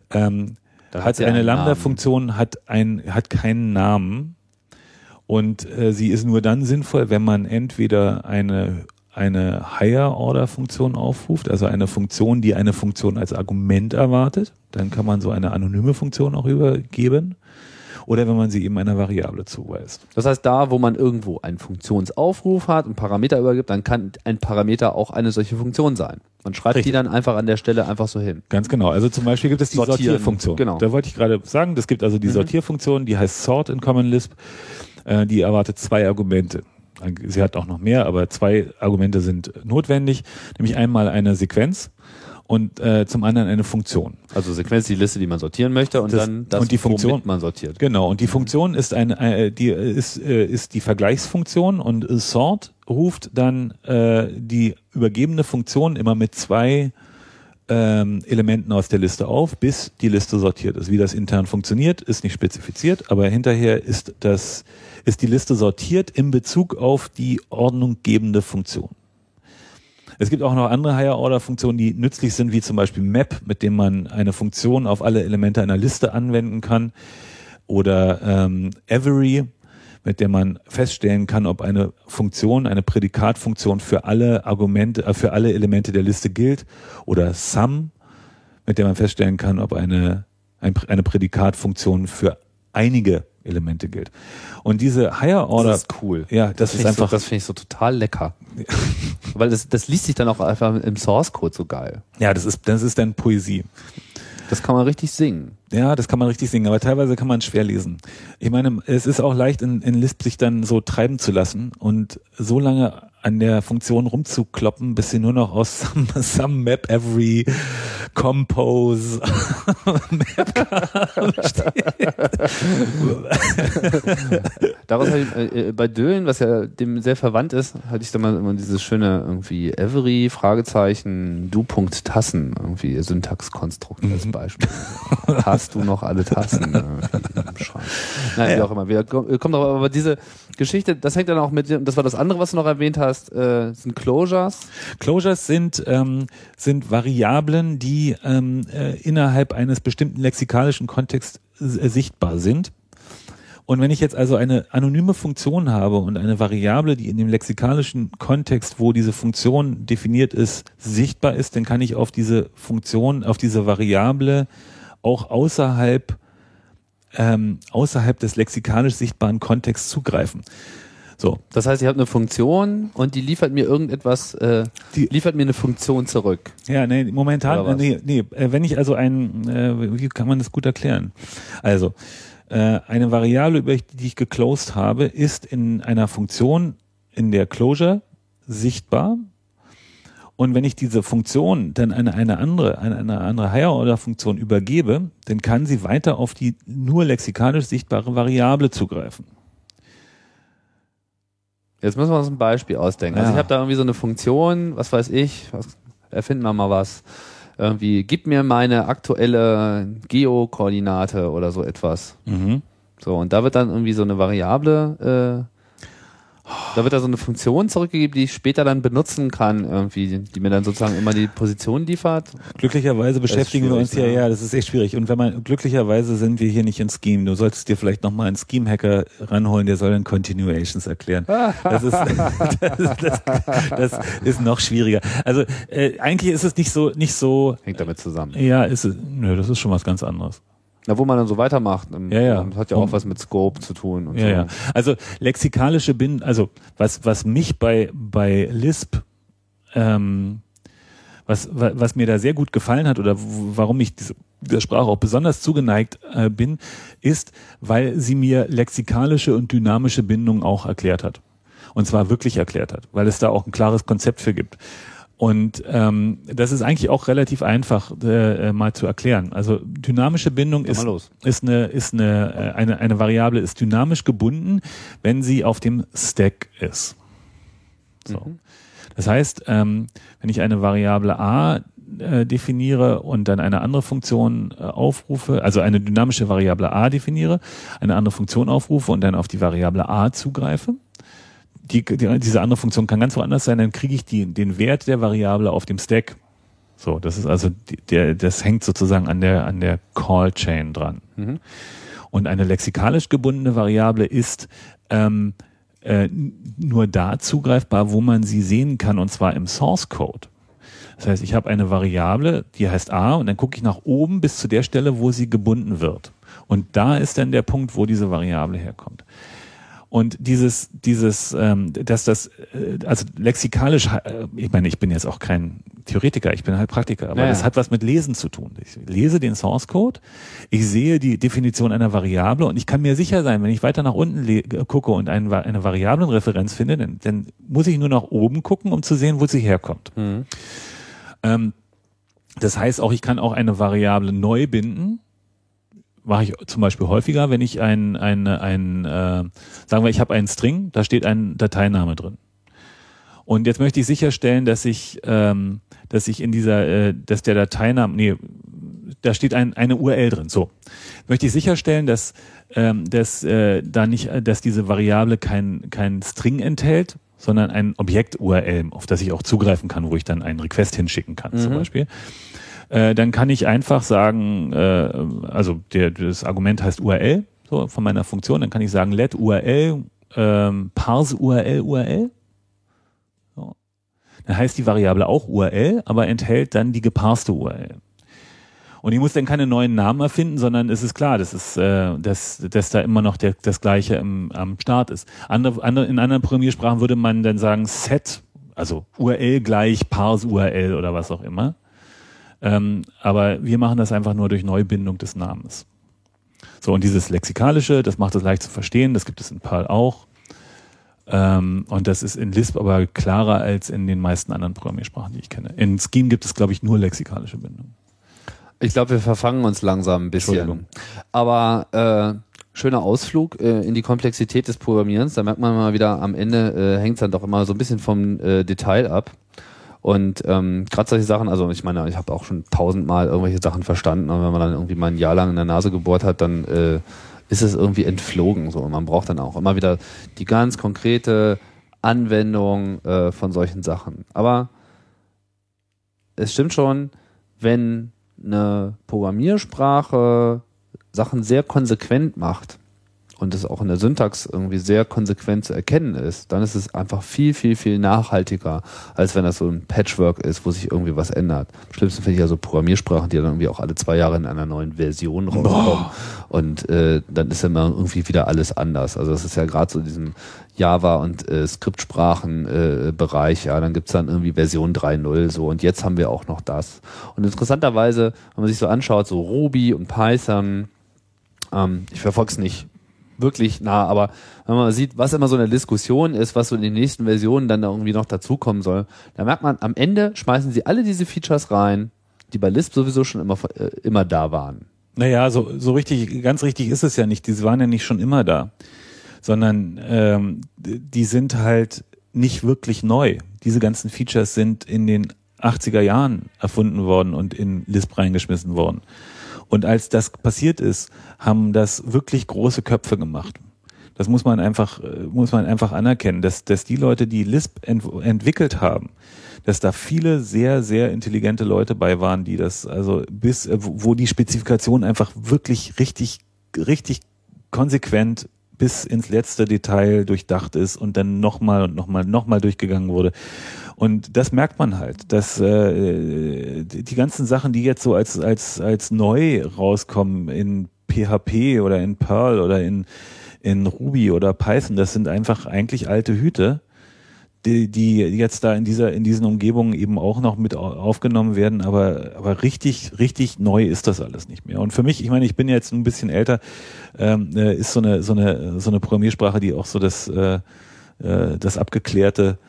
ähm, Da hat hat eine Lambda-Funktion hat ein hat keinen Namen. Und äh, sie ist nur dann sinnvoll, wenn man entweder eine eine Higher-Order-Funktion aufruft, also eine Funktion, die eine Funktion als Argument erwartet, dann kann man so eine anonyme Funktion auch übergeben. Oder wenn man sie eben einer Variable zuweist. Das heißt, da, wo man irgendwo einen Funktionsaufruf hat, einen Parameter übergibt, dann kann ein Parameter auch eine solche Funktion sein. Man schreibt Richtig. die dann einfach an der Stelle einfach so hin. Ganz genau. Also zum Beispiel gibt es die Sortieren. Sortierfunktion. Genau. Da wollte ich gerade sagen, das gibt also die Sortierfunktion, die heißt Sort in Common Lisp. Äh, die erwartet zwei Argumente. Sie hat auch noch mehr, aber zwei Argumente sind notwendig. Nämlich einmal eine Sequenz und äh, zum anderen eine Funktion. Also Sequenz, die Liste, die man sortieren möchte und Das- dann das, und die Funktion- man sortiert. Genau, und die Funktion ist eine, äh, die ist, äh, ist die Vergleichsfunktion und äh, sort ruft dann äh, die übergebene Funktion immer mit zwei ähm, Elementen aus der Liste auf, bis die Liste sortiert ist. Wie das intern funktioniert, ist nicht spezifiziert, aber hinterher ist das ist die Liste sortiert in Bezug auf die ordnunggebende Funktion. Es gibt auch noch andere Higher-Order-Funktionen, die nützlich sind, wie zum Beispiel Map, mit dem man eine Funktion auf alle Elemente einer Liste anwenden kann. Oder ähm, Every, mit der man feststellen kann, ob eine Funktion, eine Prädikatfunktion für alle Argumente, äh, für alle Elemente der Liste gilt. Oder Sum, mit der man feststellen kann, ob eine, ein, eine Prädikatfunktion für einige Elemente gilt. Und diese Higher Order, Das ist cool. ja, das, ist find ich einfach, So, das finde ich so total lecker. Weil das, das liest sich dann auch einfach im Source Code so geil. ja, das ist, das ist dann Poesie. Das kann man richtig singen. Ja, das kann man richtig singen, aber teilweise kann man es schwer lesen. Ich meine, es ist auch leicht in, in Lisp sich dann so treiben zu lassen und so lange an der Funktion rumzukloppen, bis sie nur noch aus some, some map every compose map Daraus habe ich, äh, äh, bei Dölen, was ja dem sehr verwandt ist, hatte ich da mal immer dieses schöne irgendwie every Fragezeichen du Punkt Tassen irgendwie Syntaxkonstrukt als Beispiel. Hast du noch alle Tassen im Schrank? Nein, wie auch immer. Wir kommt kommt aber, diese Geschichte, das hängt dann auch mit das war das andere, was du noch erwähnt hast, äh, sind Closures. Closures sind, ähm, sind Variablen, die ähm, äh, innerhalb eines bestimmten lexikalischen Kontexts äh, sichtbar sind. Und wenn ich jetzt also eine anonyme Funktion habe und eine Variable, die in dem lexikalischen Kontext, wo diese Funktion definiert ist, sichtbar ist, dann kann ich auf diese Funktion, auf diese Variable auch außerhalb, ähm, außerhalb des lexikalisch sichtbaren Kontexts zugreifen. So, Das heißt, ich habe eine Funktion und die liefert mir irgendetwas, äh, Die- liefert mir eine Funktion zurück. Ja, nee, momentan, nee, nee, äh, wenn ich also ein, äh, wie kann man das gut erklären? Also, äh, eine Variable, über die ich geclosed habe, ist in einer Funktion in der Closure sichtbar. Und wenn ich diese Funktion dann an eine andere, an eine andere Higher-Order-Funktion übergebe, dann kann sie weiter auf die nur lexikalisch sichtbare Variable zugreifen. Jetzt müssen wir uns ein Beispiel ausdenken. Also Ja. ich habe da irgendwie so eine Funktion, was weiß ich, was, erfinden wir mal was. Irgendwie, gib mir meine aktuelle Geokoordinate oder so etwas. Mhm. So, und da wird dann irgendwie so eine Variable, äh, da wird da so eine Funktion zurückgegeben, die ich später dann benutzen kann, irgendwie, die mir dann sozusagen immer die Position liefert. Glücklicherweise beschäftigen wir uns ja, ne? ja, das ist echt schwierig. Und wenn man, glücklicherweise sind wir hier nicht in Scheme. Du solltest dir vielleicht nochmal einen Scheme-Hacker ranholen, der soll dann Continuations erklären. Das ist, das, ist- das, das ist noch schwieriger. Also, äh, eigentlich ist es nicht so, nicht so, Hängt damit zusammen. ja, ist es, nö, das ist schon was ganz anderes. Na, wo man dann so weitermacht. im- Ja, ja. Hat ja auch was mit Scope zu tun. Und Ja, so. ja. Also, lexikalische Binden, also, was, was mich bei, bei Lisp, ähm, was, wa- was mir da sehr gut gefallen hat oder warum ich diese, der Sprache auch besonders zugeneigt äh, bin, ist, weil sie mir lexikalische und dynamische Bindungen auch erklärt hat. Und zwar wirklich erklärt hat, weil es da auch ein klares Konzept für gibt. Und ähm, das ist eigentlich auch relativ einfach äh, äh, mal zu erklären. Also dynamische Bindung ist, ist eine ist eine, äh, eine eine Variable ist dynamisch gebunden, wenn sie auf dem Stack ist. So. Das heißt, ähm, wenn ich eine Variable a äh, definiere und dann eine andere Funktion äh, aufrufe, also eine dynamische Variable a definiere, eine andere Funktion aufrufe und dann auf die Variable a zugreife, die, die, diese andere Funktion kann ganz woanders sein, dann kriege ich die, den Wert der Variable auf dem Stack. So, das ist also der, das hängt sozusagen an der an der Call Chain dran. Und eine lexikalisch gebundene Variable ist ähm, äh, nur da zugreifbar, wo man sie sehen kann, und zwar im Source Code. Das heißt, ich habe eine Variable, die heißt a, und dann gucke ich nach oben bis zu der Stelle, wo sie gebunden wird. Und da ist dann der Punkt, wo diese Variable herkommt. Und dieses, dieses, ähm, dass das, äh, also lexikalisch, äh, ich meine, ich bin jetzt auch kein Theoretiker, ich bin halt Praktiker, aber Ja, das hat was mit Lesen zu tun. Ich lese den Source Code, ich sehe die Definition einer Variable und ich kann mir sicher sein, wenn ich weiter nach unten äh, gucke und ein, eine Variablenreferenz finde, dann, dann muss ich nur nach oben gucken, um zu sehen, wo sie herkommt. Ähm, das heißt auch, ich kann auch eine Variable neu binden. Mache ich zum Beispiel häufiger, wenn ich ein, ein, ein äh, sagen wir, ich habe einen String, da steht ein Dateiname drin. Und jetzt möchte ich sicherstellen, dass ich, ähm, dass ich in dieser, äh, dass der Dateiname, nee, da steht ein, eine URL drin. So möchte ich sicherstellen, dass, ähm, dass äh, da nicht, dass diese Variable kein kein String enthält, sondern ein Objekt URL, auf das ich auch zugreifen kann, wo ich dann einen Request hinschicken kann, zum Beispiel. Äh, dann kann ich einfach sagen, äh, also der, das Argument heißt URL, so von meiner Funktion, dann kann ich sagen let URL ähm, parse URL URL. So. Dann heißt die Variable auch URL, aber enthält dann die geparste URL. Und ich muss dann keine neuen Namen erfinden, sondern es ist klar, das ist, äh, dass, dass da immer noch der, das Gleiche im, am Start ist. Andere, andere, in anderen Programmiersprachen würde man dann sagen Set, also URL gleich Parse URL oder was auch immer. Ähm, aber wir machen das einfach nur durch Neubindung des Namens. So, und dieses Lexikalische, das macht es leicht zu verstehen, das gibt es in Perl auch. Ähm, und das ist in Lisp aber klarer als in den meisten anderen Programmiersprachen, die ich kenne. In Scheme gibt es, glaube ich, nur lexikalische Bindungen. Ich glaube, wir verfangen uns langsam ein bisschen. Aber äh, schöner Ausflug äh, in die Komplexität des Programmierens. Da merkt man mal wieder, am Ende äh, hängt es dann doch immer so ein bisschen vom äh, Detail ab. Und ähm, gerade solche Sachen, also ich meine, ich habe auch schon tausendmal irgendwelche Sachen verstanden, und wenn man dann irgendwie mal ein Jahr lang in der Nase gebohrt hat, dann äh, ist es irgendwie entflogen. So, und man braucht dann auch immer wieder die ganz konkrete Anwendung äh, von solchen Sachen. Aber es stimmt schon, wenn eine Programmiersprache Sachen sehr konsequent macht und es auch in der Syntax irgendwie sehr konsequent zu erkennen ist, dann ist es einfach viel, viel, viel nachhaltiger, als wenn das so ein Patchwork ist, wo sich irgendwie was ändert. Am schlimmsten finde ich ja so Programmiersprachen, die dann irgendwie auch alle zwei Jahre in einer neuen Version rauskommen. Boah. Und äh, dann ist immer irgendwie wieder alles anders. Also das ist ja gerade so diesem Java und äh, Skriptsprachen-Bereich, äh, ja, dann gibt's dann irgendwie Version 3.0 so und jetzt haben wir auch noch das. Und interessanterweise, wenn man sich so anschaut, so Ruby und Python, ähm, ich verfolge es nicht wirklich nah, aber wenn man sieht, was immer so eine Diskussion ist, was so in den nächsten Versionen dann da irgendwie noch dazukommen soll, da merkt man, am Ende schmeißen sie alle diese Features rein, die bei Lisp sowieso schon immer, äh, immer da waren. Naja, so, so richtig, ganz richtig ist es ja nicht. Die waren ja nicht schon immer da, sondern ähm, die sind halt nicht wirklich neu. Diese ganzen Features sind in den 80er Jahren erfunden worden und in Lisp reingeschmissen worden. Und als das passiert ist, haben das wirklich große Köpfe gemacht. Das muss man einfach, äh, muss man einfach anerkennen, dass, dass die Leute, die Lisp ent entwickelt haben, dass da viele sehr, sehr intelligente Leute bei waren, die das, also bis, äh, wo die Spezifikation einfach wirklich richtig, richtig konsequent bis ins letzte Detail durchdacht ist und dann nochmal und nochmal, nochmal durchgegangen wurde. Und das merkt man halt, dass äh, die ganzen Sachen, die jetzt so als, als, als neu rauskommen in PHP oder in Perl oder in, in Ruby oder Python, das sind einfach eigentlich alte Hüte, die, die jetzt da in dieser, in diesen Umgebungen eben auch noch mit aufgenommen werden, aber, aber richtig, richtig neu ist das alles nicht mehr. Und für mich, ich meine, ich bin jetzt ein bisschen älter, ähm, äh, ist so eine, so eine, so eine Programmiersprache, die auch so das, äh, äh das abgeklärte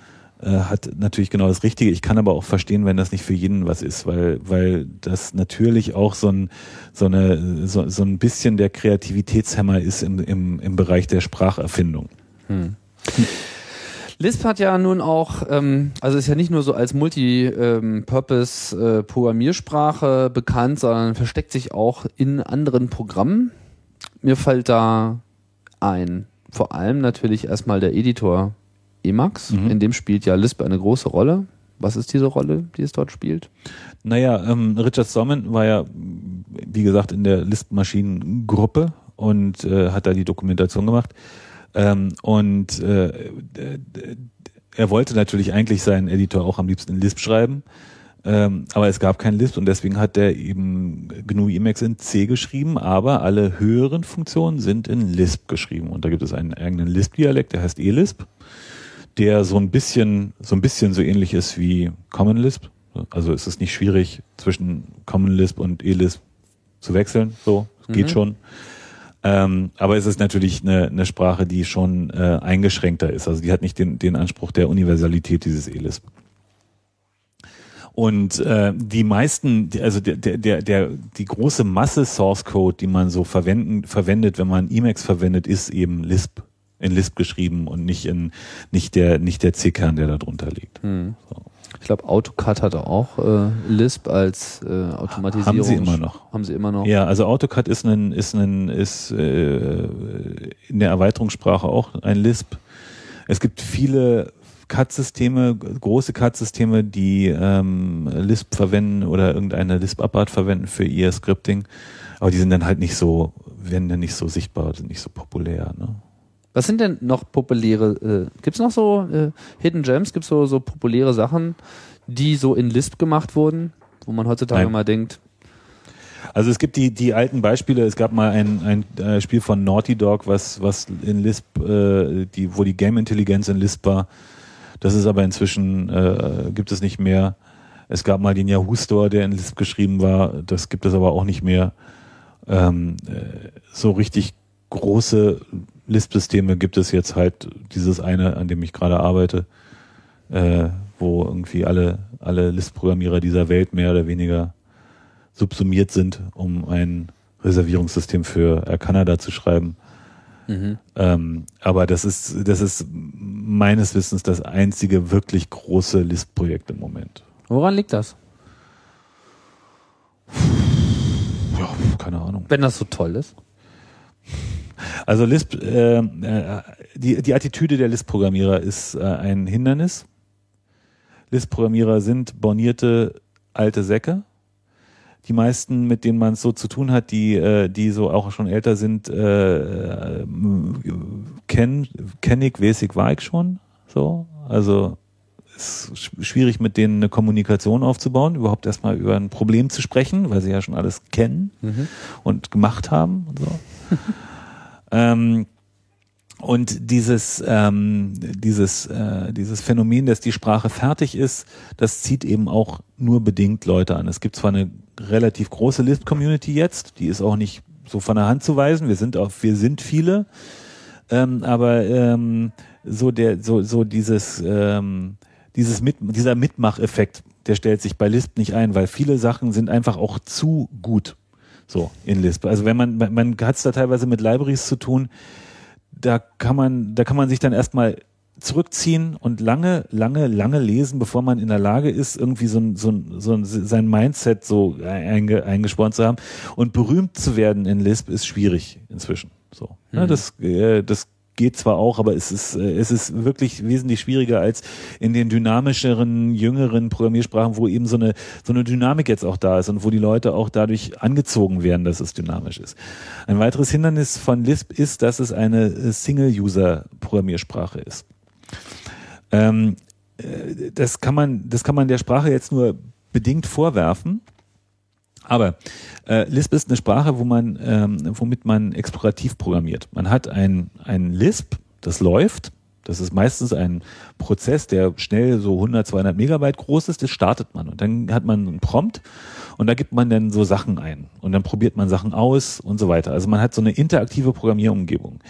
hat natürlich genau das Richtige. Ich kann aber auch verstehen, wenn das nicht für jeden was ist, weil, weil das natürlich auch so ein, so eine, so, so ein bisschen der Kreativitätshemmer ist im, im, im Bereich der Spracherfindung. Hm. Lisp hat ja nun auch, ähm, also ist ja nicht nur so als Multi-Purpose-Programmiersprache äh, bekannt, sondern versteckt sich auch in anderen Programmen. Mir fällt da ein, vor allem natürlich erstmal der Editor Emacs. Mhm. In dem spielt ja Lisp eine große Rolle. Was ist diese Rolle, die es dort spielt? Naja, ähm, Richard Stallman war ja, wie gesagt, in der Lisp-Maschinen-Gruppe und äh, hat da die Dokumentation gemacht. Ähm, und äh, er wollte natürlich eigentlich seinen Editor auch am liebsten in Lisp schreiben. Ähm, aber es gab kein Lisp und deswegen hat er eben GNU Emacs in C geschrieben, aber alle höheren Funktionen sind in Lisp geschrieben. Und da gibt es einen eigenen Lisp-Dialekt, der heißt eLisp der so ein bisschen, so ein bisschen so ähnlich ist wie Common Lisp. Also ist es nicht schwierig, zwischen Common Lisp und eLisp zu wechseln. So, mhm. geht schon. Ähm, aber es ist natürlich eine, eine Sprache, die schon äh, eingeschränkter ist. Also die hat nicht den, den Anspruch der Universalität dieses eLisp. Und äh, die meisten, also der, der, der, die große Masse Source Code, die man so verwenden, verwendet, wenn man Emacs verwendet, ist eben Lisp in Lisp geschrieben und nicht in nicht der nicht der C-Kern, der da drunter liegt. Hm. So. Ich glaube, AutoCAD hatte auch äh, Lisp als äh, Automatisierung. Haben sie immer noch. Haben sie immer noch. Ja, also AutoCAD ist ein ist ein ist äh, in der Erweiterungssprache auch ein Lisp. Es gibt viele CAD-Systeme, große CAD-Systeme, die ähm, Lisp verwenden oder irgendeine Lisp-Abart verwenden für ihr Scripting, aber die sind dann halt nicht so, werden dann nicht so sichtbar, sind nicht so populär. Ne? Was sind denn noch populäre, äh, gibt es noch so äh, Hidden Gems, gibt es so, so populäre Sachen, die so in Lisp gemacht wurden, wo man heutzutage Nein. mal denkt, Also es gibt die, die alten Beispiele, es gab mal ein, ein äh, Spiel von Naughty Dog, was, was in Lisp, äh, die, wo die Game-Intelligenz in Lisp war. Das ist aber inzwischen, äh, gibt es nicht mehr. Es gab mal den Yahoo Store, der in Lisp geschrieben war. Das gibt es aber auch nicht mehr. Ähm, äh, so richtig große Lisp-Systeme gibt es jetzt halt dieses eine, an dem ich gerade arbeite, äh, wo irgendwie alle, alle Lisp-Programmierer dieser Welt mehr oder weniger subsumiert sind, um ein Reservierungssystem für Air Canada zu schreiben. Mhm. Ähm, aber das ist, das ist meines Wissens das einzige wirklich große Lisp-Projekt im Moment. Woran liegt das? Ja, keine Ahnung. Wenn das so toll ist. Also Lisp, äh, äh, die, die Attitüde der Lisp-Programmierer ist äh, ein Hindernis. Lisp-Programmierer sind bornierte alte Säcke. Die meisten, mit denen man es so zu tun hat, die, äh, die so auch schon älter sind, äh, kennen kenn ich, weiß ich, war ich schon. So, also ist sch- schwierig, mit denen eine Kommunikation aufzubauen, überhaupt erstmal über ein Problem zu sprechen, weil sie ja schon alles kennen und gemacht haben und so. ähm, und dieses, ähm, dieses, äh, dieses Phänomen, dass die Sprache fertig ist, das zieht eben auch nur bedingt Leute an. Es gibt zwar eine relativ große Lisp-Community jetzt, die ist auch nicht so von der Hand zu weisen. Wir sind auch, wir sind viele, ähm, aber ähm, so der, so so dieses, ähm, dieses mit, dieser Mitmacheffekt, der stellt sich bei Lisp nicht ein, weil viele Sachen sind einfach auch zu gut. So in Lisp. Also wenn man man, man hat es da teilweise mit Libraries zu tun, da kann man, da kann man sich dann erstmal zurückziehen und lange, lange, lange lesen, bevor man in der Lage ist, irgendwie so ein, so ein, so ein, sein Mindset so einge, eingespornt zu haben. Und berühmt zu werden in Lisp ist schwierig inzwischen. So, ne, das, äh, das geht zwar auch, aber es ist, äh, es ist wirklich wesentlich schwieriger als in den dynamischeren, jüngeren Programmiersprachen, wo eben so eine, so eine Dynamik jetzt auch da ist und wo die Leute auch dadurch angezogen werden, dass es dynamisch ist. Ein weiteres Hindernis von Lisp ist, dass es eine äh, Single-User-Programmiersprache ist. Ähm, äh, das kann man, das kann man der Sprache jetzt nur bedingt vorwerfen. Aber äh, Lisp ist eine Sprache, wo man, ähm, womit man explorativ programmiert. Man hat ein, ein Lisp, das läuft. Das ist meistens ein Prozess, der schnell so 100, 200 Megabyte groß ist. Das startet man und dann hat man einen Prompt und da gibt man dann so Sachen ein und dann probiert man Sachen aus und so weiter. Also man hat so eine interaktive Programmierumgebung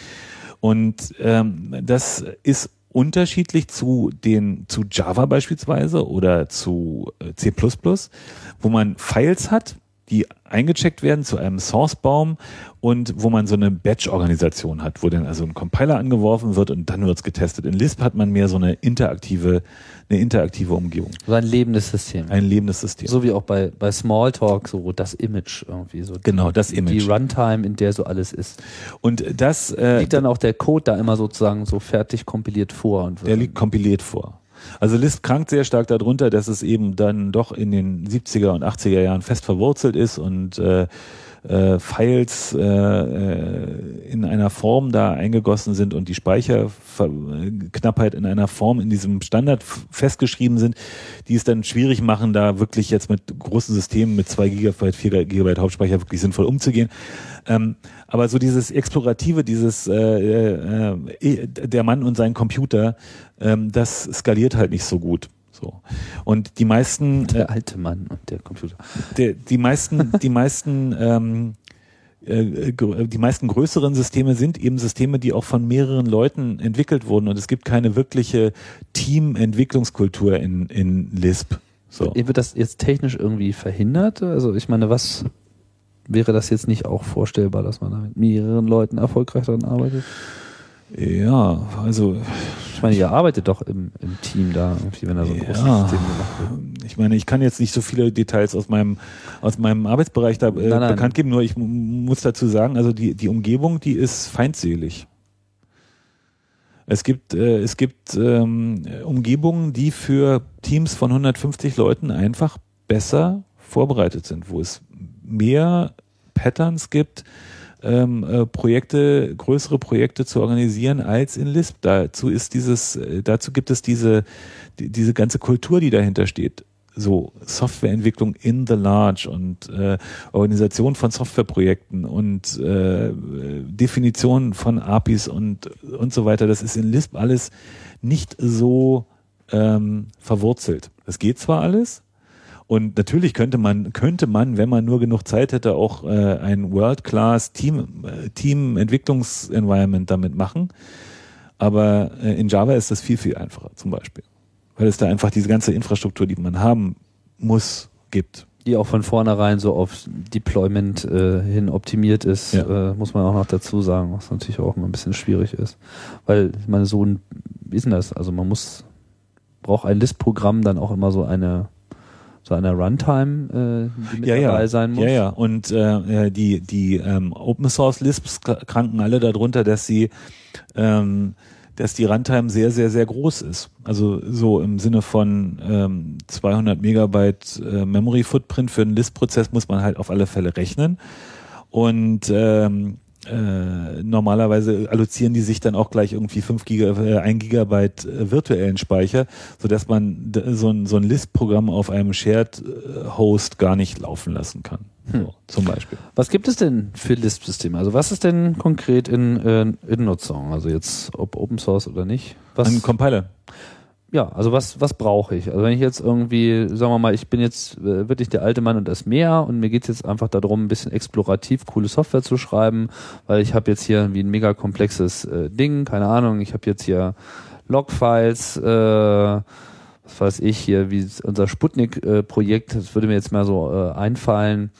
und ähm, das ist unterschiedlich zu den zu Java beispielsweise oder zu äh, C++, wo man Files hat, die eingecheckt werden zu einem Sourcebaum und wo man so eine Batch-Organisation hat, wo dann also ein Compiler angeworfen wird und dann wird's getestet. In Lisp hat man mehr so eine interaktive, eine interaktive Umgebung, So ein lebendes System. ein lebendes System. so wie auch bei, bei Smalltalk, so das Image irgendwie. So Genau, das Die Image. Runtime, in der so alles ist. Und das, äh, Liegt dann auch der Code da immer sozusagen so fertig kompiliert vor und wird Der liegt kompiliert vor. Also Lisp krankt sehr stark darunter, dass es eben dann doch in den 70er und 80er Jahren fest verwurzelt ist und äh, äh, Files äh, äh, in einer Form da eingegossen sind und die Speicherknappheit in einer Form in diesem Standard festgeschrieben sind, die es dann schwierig machen, da wirklich jetzt mit großen Systemen mit 2 Gigabyte, 4 Gigabyte Hauptspeicher wirklich sinnvoll umzugehen. Ähm, aber so dieses Explorative, dieses äh, äh, äh, der Mann und sein Computer, ähm, das skaliert halt nicht so gut. So. Und die meisten, äh, der alte Mann und der Computer. der, die meisten, die meisten, ähm, äh, gr- die meisten größeren Systeme sind eben Systeme, die auch von mehreren Leuten entwickelt wurden und es gibt keine wirkliche Teamentwicklungskultur in, in Lisp. So. Wird das jetzt technisch irgendwie verhindert? Also ich meine, was wäre das jetzt nicht auch vorstellbar, dass man da mit mehreren Leuten erfolgreich daran arbeitet? Ja, also Ich meine, ihr arbeitet doch im, im Team da irgendwie, wenn da so ein großes Ja. System gemacht wird. ich meine, ich kann jetzt nicht so viele Details aus meinem aus meinem Arbeitsbereich da äh, Nein, nein. bekannt geben, nur ich mu- muss dazu sagen, also die die Umgebung, die ist feindselig. Es gibt äh, es gibt ähm, Umgebungen, die für Teams von 150 Leuten einfach besser vorbereitet sind, wo es mehr Patterns gibt, ähm, äh, Projekte, größere Projekte zu organisieren als in Lisp. Dazu ist dieses, äh, dazu gibt es diese, die, diese ganze Kultur, die dahinter steht, so Softwareentwicklung in the large und äh, Organisation von Softwareprojekten und äh, Definition von APIs und und so weiter, das ist in Lisp alles nicht so ähm, verwurzelt. Das geht zwar alles, und natürlich könnte man, könnte man, wenn man nur genug Zeit hätte, auch äh, ein World-Class Team, äh, Team Entwicklungsenvironment damit machen. Aber äh, in Java ist das viel, viel einfacher zum Beispiel. Weil es da einfach diese ganze Infrastruktur, die man haben muss, gibt. Die auch von vornherein so auf Deployment äh, hin optimiert ist, Ja. äh, muss man auch noch dazu sagen, was natürlich auch immer ein bisschen schwierig ist. Weil, ich meine, so ein, wie ist denn das? Also man muss, braucht ein List-Programm dann auch immer so eine, so eine Runtime, äh, die mit ja, dabei ja. sein muss. Ja, ja. Und äh, die, die ähm, Open Source Lisps kranken alle darunter, dass sie ähm, dass die Runtime sehr, sehr, sehr groß ist. Also so im Sinne von ähm, 200 Megabyte äh, Memory Footprint für einen List-Prozess muss man halt auf alle Fälle rechnen. Und ähm, äh, normalerweise allozieren die sich dann auch gleich irgendwie 5 Giga, äh, 1 Gigabyte äh, virtuellen Speicher, sodass man so ein, so ein List-Programm auf einem Shared-Host gar nicht laufen lassen kann. So, zum Beispiel. Was gibt es denn für Lisp-Systeme? Also was ist denn konkret in, äh, in Nutzung? Also jetzt ob Open Source oder nicht? Was, Ein Compiler. Ja, also was, was brauche ich? Also wenn ich jetzt irgendwie, sagen wir mal, ich bin jetzt äh, wirklich der alte Mann und das Meer und mir geht's jetzt einfach darum, ein bisschen explorativ coole Software zu schreiben, weil ich habe jetzt hier irgendwie ein mega komplexes äh, Ding, keine Ahnung, ich habe jetzt hier Logfiles, äh, was weiß ich hier, wie unser Sputnik-Projekt, das würde mir jetzt mal so äh, einfallen.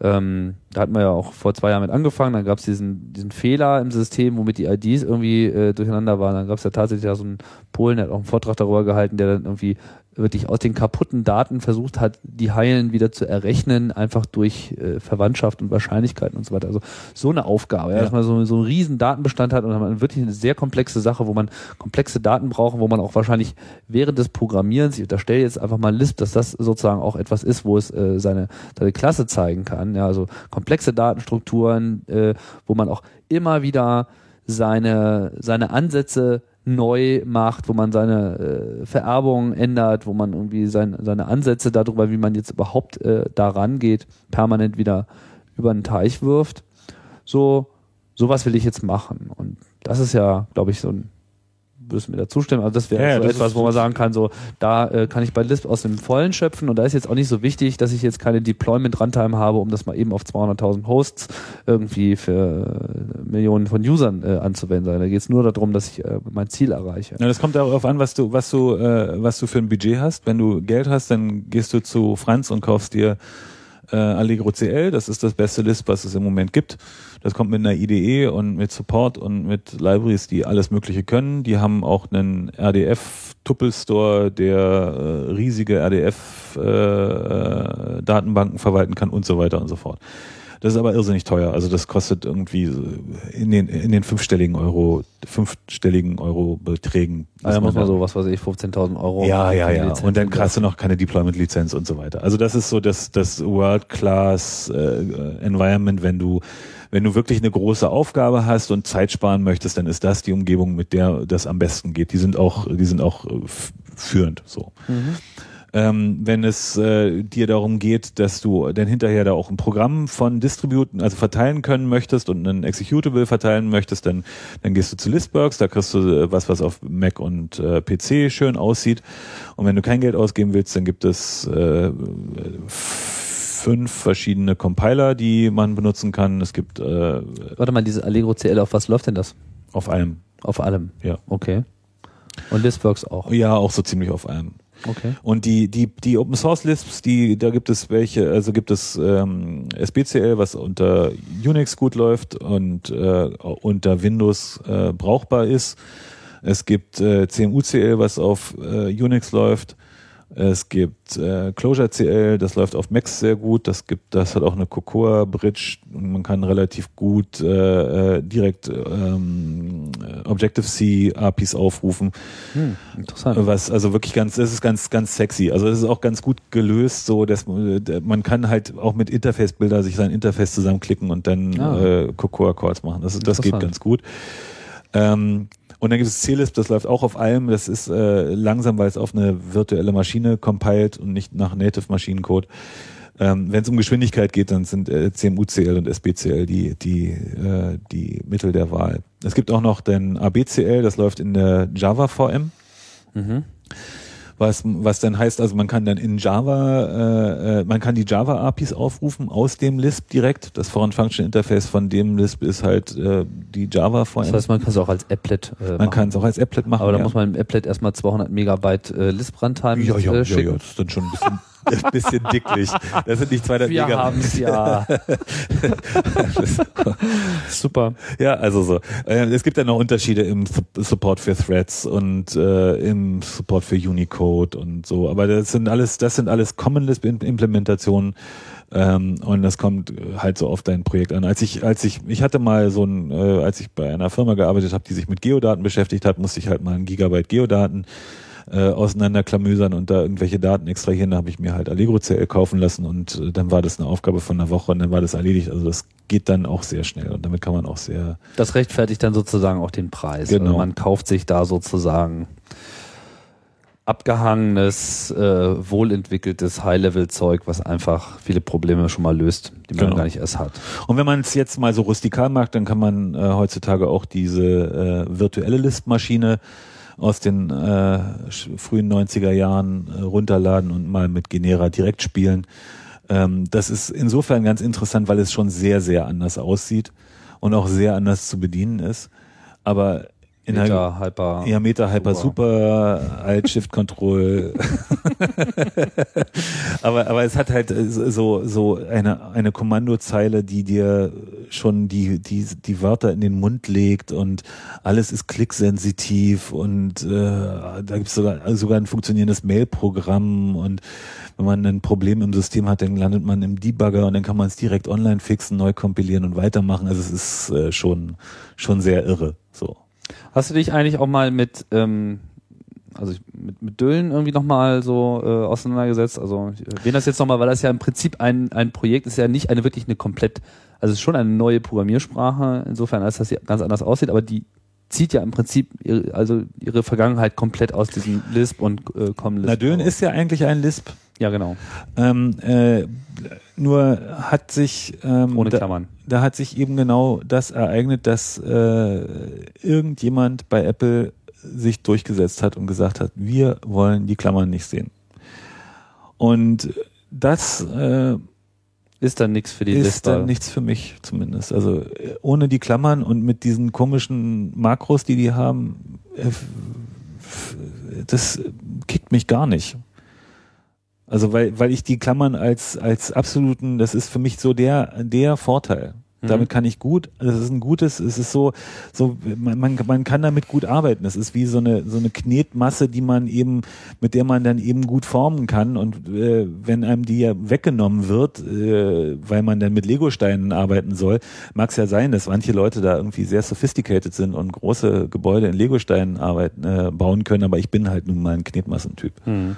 Ähm, da hatten wir ja auch vor zwei Jahren mit angefangen, dann gab es diesen, diesen Fehler im System, womit die IDs irgendwie äh, durcheinander waren. Dann gab es ja tatsächlich ja so einen Polen, der hat auch einen Vortrag darüber gehalten, der dann irgendwie wirklich aus den kaputten Daten versucht hat, die Heilen wieder zu errechnen, einfach durch äh, Verwandtschaft und Wahrscheinlichkeiten und so weiter. Also so eine Aufgabe, ja, Ja. dass man so, so einen riesen Datenbestand hat und dann man wirklich eine sehr komplexe Sache, wo man komplexe Daten braucht, wo man auch wahrscheinlich während des Programmierens, ich unterstelle jetzt einfach mal Lisp, dass das sozusagen auch etwas ist, wo es äh, seine, seine Klasse zeigen kann. Ja, also komplexe Datenstrukturen, äh, wo man auch immer wieder seine, seine Ansätze neu macht, wo man seine äh, Vererbung ändert, wo man irgendwie sein, seine Ansätze darüber, wie man jetzt überhaupt äh, da rangeht, permanent wieder über den Teich wirft. So, sowas will ich jetzt machen. Und das ist ja, glaube ich, so ein, würdest mir da zustimmen? Also das wäre Ja, so das etwas, wo man sagen kann, so, da äh, kann ich bei Lisp aus dem Vollen schöpfen und da ist jetzt auch nicht so wichtig, dass ich jetzt keine Deployment-Runtime habe, um das mal eben auf 200.000 Hosts irgendwie für äh, Millionen von Usern äh, anzuwenden. Da geht es nur darum, dass ich äh, mein Ziel erreiche. Ja, das kommt darauf an, was du, was du, äh, was du für ein Budget hast. Wenn du Geld hast, dann gehst du zu Franz und kaufst dir äh, Allegro CL. Das ist das beste List, was es im Moment gibt. Das kommt mit einer IDE und mit Support und mit Libraries, die alles Mögliche können. Die haben auch einen RDF-Tuppel-Store, der äh, riesige RDF-Datenbanken verwalten kann und so weiter und so fort. Das ist aber irrsinnig teuer. Also das kostet irgendwie in den, in den fünfstelligen Euro, fünfstelligen Euro-Beträgen. Also da muss man so, was weiß ich, 15.000 Euro. ja, ja, ja. Lizenz Und dann kriegst du noch keine Deployment-Lizenz und so weiter. Also das ist so das, das World-Class äh, Environment, wenn du, wenn du wirklich eine große Aufgabe hast und Zeit sparen möchtest, dann ist das die Umgebung, mit der das am besten geht. Die sind auch, die sind auch äh, führend so. Ähm, wenn es äh, dir darum geht, dass du dann hinterher da auch ein Programm von distributen, also verteilen können möchtest und einen Executable verteilen möchtest, dann, dann gehst du zu Listworks, da kriegst du äh, was, was auf Mac und äh, PC schön aussieht. Und wenn du kein Geld ausgeben willst, dann gibt es äh, fünf verschiedene Compiler, die man benutzen kann. Es gibt äh, Warte mal, diese Allegro CL, auf was läuft denn das? auf allem, Auf allem. ja. Okay. Und Listworks auch. Ja, auch so ziemlich auf allem. Okay. Und die, die, die Open Source Lisps, die, da gibt es welche, also gibt es ähm, SBCL, was unter Unix gut läuft und äh, unter Windows äh, brauchbar ist. Es gibt äh, CMUCL, was auf äh, Unix läuft. Es gibt äh, ClojureCL, das läuft auf Macs sehr gut. Das gibt, das hat auch eine Cocoa Bridge und man kann relativ gut äh, äh, direkt ähm, Objective C APIs aufrufen. Hm, interessant. Was also wirklich ganz, das ist ganz, ganz sexy. Also es ist auch ganz gut gelöst, so dass man man kann halt auch mit Interface-Bilder sich sein Interface zusammenklicken und dann Ah. äh, Cocoa Calls machen. Das, das geht ganz gut. Ähm, Und dann gibt es C-Lisp, das läuft auch auf allem. Das ist äh, langsam, weil es auf eine virtuelle Maschine compiled und nicht nach Native Maschinencode. Ähm, Wenn es um Geschwindigkeit geht, dann sind äh, CMUCL und SBCL die, die, äh, die Mittel der Wahl. Es gibt auch noch den ABCL, das läuft in der Java VM. Mhm. Was, was dann heißt, also man kann dann in Java, äh, äh, man kann die Java APIs aufrufen aus dem Lisp direkt. Das Foreign Function Interface von dem Lisp ist halt äh, die Java VM. Das heißt, man kann es auch als Applet äh, man machen. kann es auch als Applet machen. Aber da ja. muss man im Applet erstmal 200 Megabyte äh, Lisp-Runtime ja, ja, äh, ja, schicken. ja, das ist dann schon ein bisschen, ein bisschen dicklich. Das sind nicht 200 Wir Megabyte. haben es ja. Super. Ja, also so. Äh, es gibt ja noch Unterschiede im Su- Support für Threads und äh, im Support für Unicode und so. Aber das sind alles, das sind alles Common Lisp Implementationen. Ähm, und das kommt halt so auf dein Projekt an. Als ich, als ich, ich hatte mal so ein, äh, als ich bei einer Firma gearbeitet habe, die sich mit Geodaten beschäftigt hat, musste ich halt mal ein Gigabyte Geodaten äh, auseinanderklamüsern und da irgendwelche Daten extrahieren. Da habe ich mir halt Allegro CL kaufen lassen und äh, dann war das eine Aufgabe von einer Woche und dann war das erledigt. Also das geht dann auch sehr schnell und damit kann man auch sehr Das rechtfertigt dann sozusagen auch den Preis. Genau. Also man kauft sich da sozusagen abgehangenes, äh, wohlentwickeltes High-Level-Zeug, was einfach viele Probleme schon mal löst, die man Genau. gar nicht erst hat. Und wenn man es jetzt mal so rustikal macht, dann kann man äh, heutzutage auch diese äh, virtuelle Listmaschine aus den äh, frühen 90er Jahren äh, runterladen und mal mit Genera direkt spielen. Ähm, das ist insofern ganz interessant, weil es schon sehr, sehr anders aussieht und auch sehr anders zu bedienen ist. Aber in Meta, Hyper. ja, Meta, Hyper, Super, Alt, Shift, Control. aber, aber es hat halt so, so eine, eine Kommandozeile, die dir schon die, die, die Wörter in den Mund legt und alles ist klicksensitiv und äh, da gibt es sogar, sogar ein funktionierendes Mail-Programm und wenn man ein Problem im System hat, dann landet man im Debugger und dann kann man es direkt online fixen, neu kompilieren und weitermachen. Also es ist äh, schon, schon sehr irre. So. Hast du dich eigentlich auch mal mit, ähm, also ich- mit, mit Düllen irgendwie nochmal so äh, auseinandergesetzt? Also ich erwähne das jetzt nochmal, weil das ja im Prinzip ein, ein Projekt ist ja nicht eine wirklich eine komplett, also es ist schon eine neue Programmiersprache, insofern als das hier ganz anders aussieht, aber die zieht ja im Prinzip ihre, also ihre Vergangenheit komplett aus diesem Lisp und äh, Common Lisp. Na, Dön ist ja eigentlich ein Lisp. Ja, genau. Ähm, äh, nur hat sich ähm, Ohne da, Klammern. da hat sich eben genau das ereignet, dass äh, irgendjemand bei Apple sich durchgesetzt hat und gesagt hat, wir wollen die Klammern nicht sehen. Und das äh, Ist dann nichts für die ist Lisper. dann nichts für mich zumindest. Also äh, ohne die Klammern und mit diesen komischen Makros, die die haben, äh, das kickt mich gar nicht. Also weil, weil ich die Klammern als, als absoluten, das ist für mich so der, der Vorteil. Mhm. Damit kann ich gut, das ist ein gutes, es ist so, so man, man, man kann damit gut arbeiten. Es ist wie so eine, so eine Knetmasse, die man eben, mit der man dann eben gut formen kann. Und äh, wenn einem die ja weggenommen wird, äh, weil man dann mit Legosteinen arbeiten soll, mag es ja sein, dass manche Leute da irgendwie sehr sophisticated sind und große Gebäude in Legosteinen arbeiten, äh, bauen können, aber ich bin halt nun mal ein Knetmassentyp. Hm.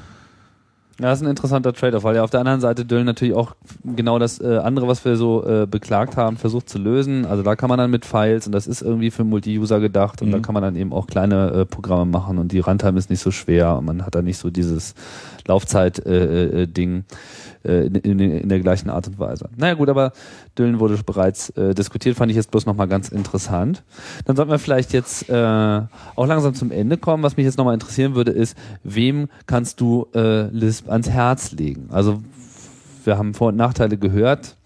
Ja, das ist ein interessanter Trade-off, weil ja auf der anderen Seite Döll natürlich auch genau das äh, andere, was wir so äh, beklagt haben, versucht zu lösen. Also da kann man dann mit Files und das ist irgendwie für Multi-User gedacht und Mhm. da kann man dann eben auch kleine äh, Programme machen und die Runtime ist nicht so schwer und man hat da nicht so dieses Laufzeit-Ding äh, äh, äh, in, in, in der gleichen Art und Weise. Naja gut, aber Düllen wurde bereits äh, diskutiert, fand ich jetzt bloß nochmal ganz interessant. Dann sollten wir vielleicht jetzt äh, auch langsam zum Ende kommen. Was mich jetzt nochmal interessieren würde, ist, wem kannst du äh, Lisp ans Herz legen? Also wir haben Vor- und Nachteile gehört.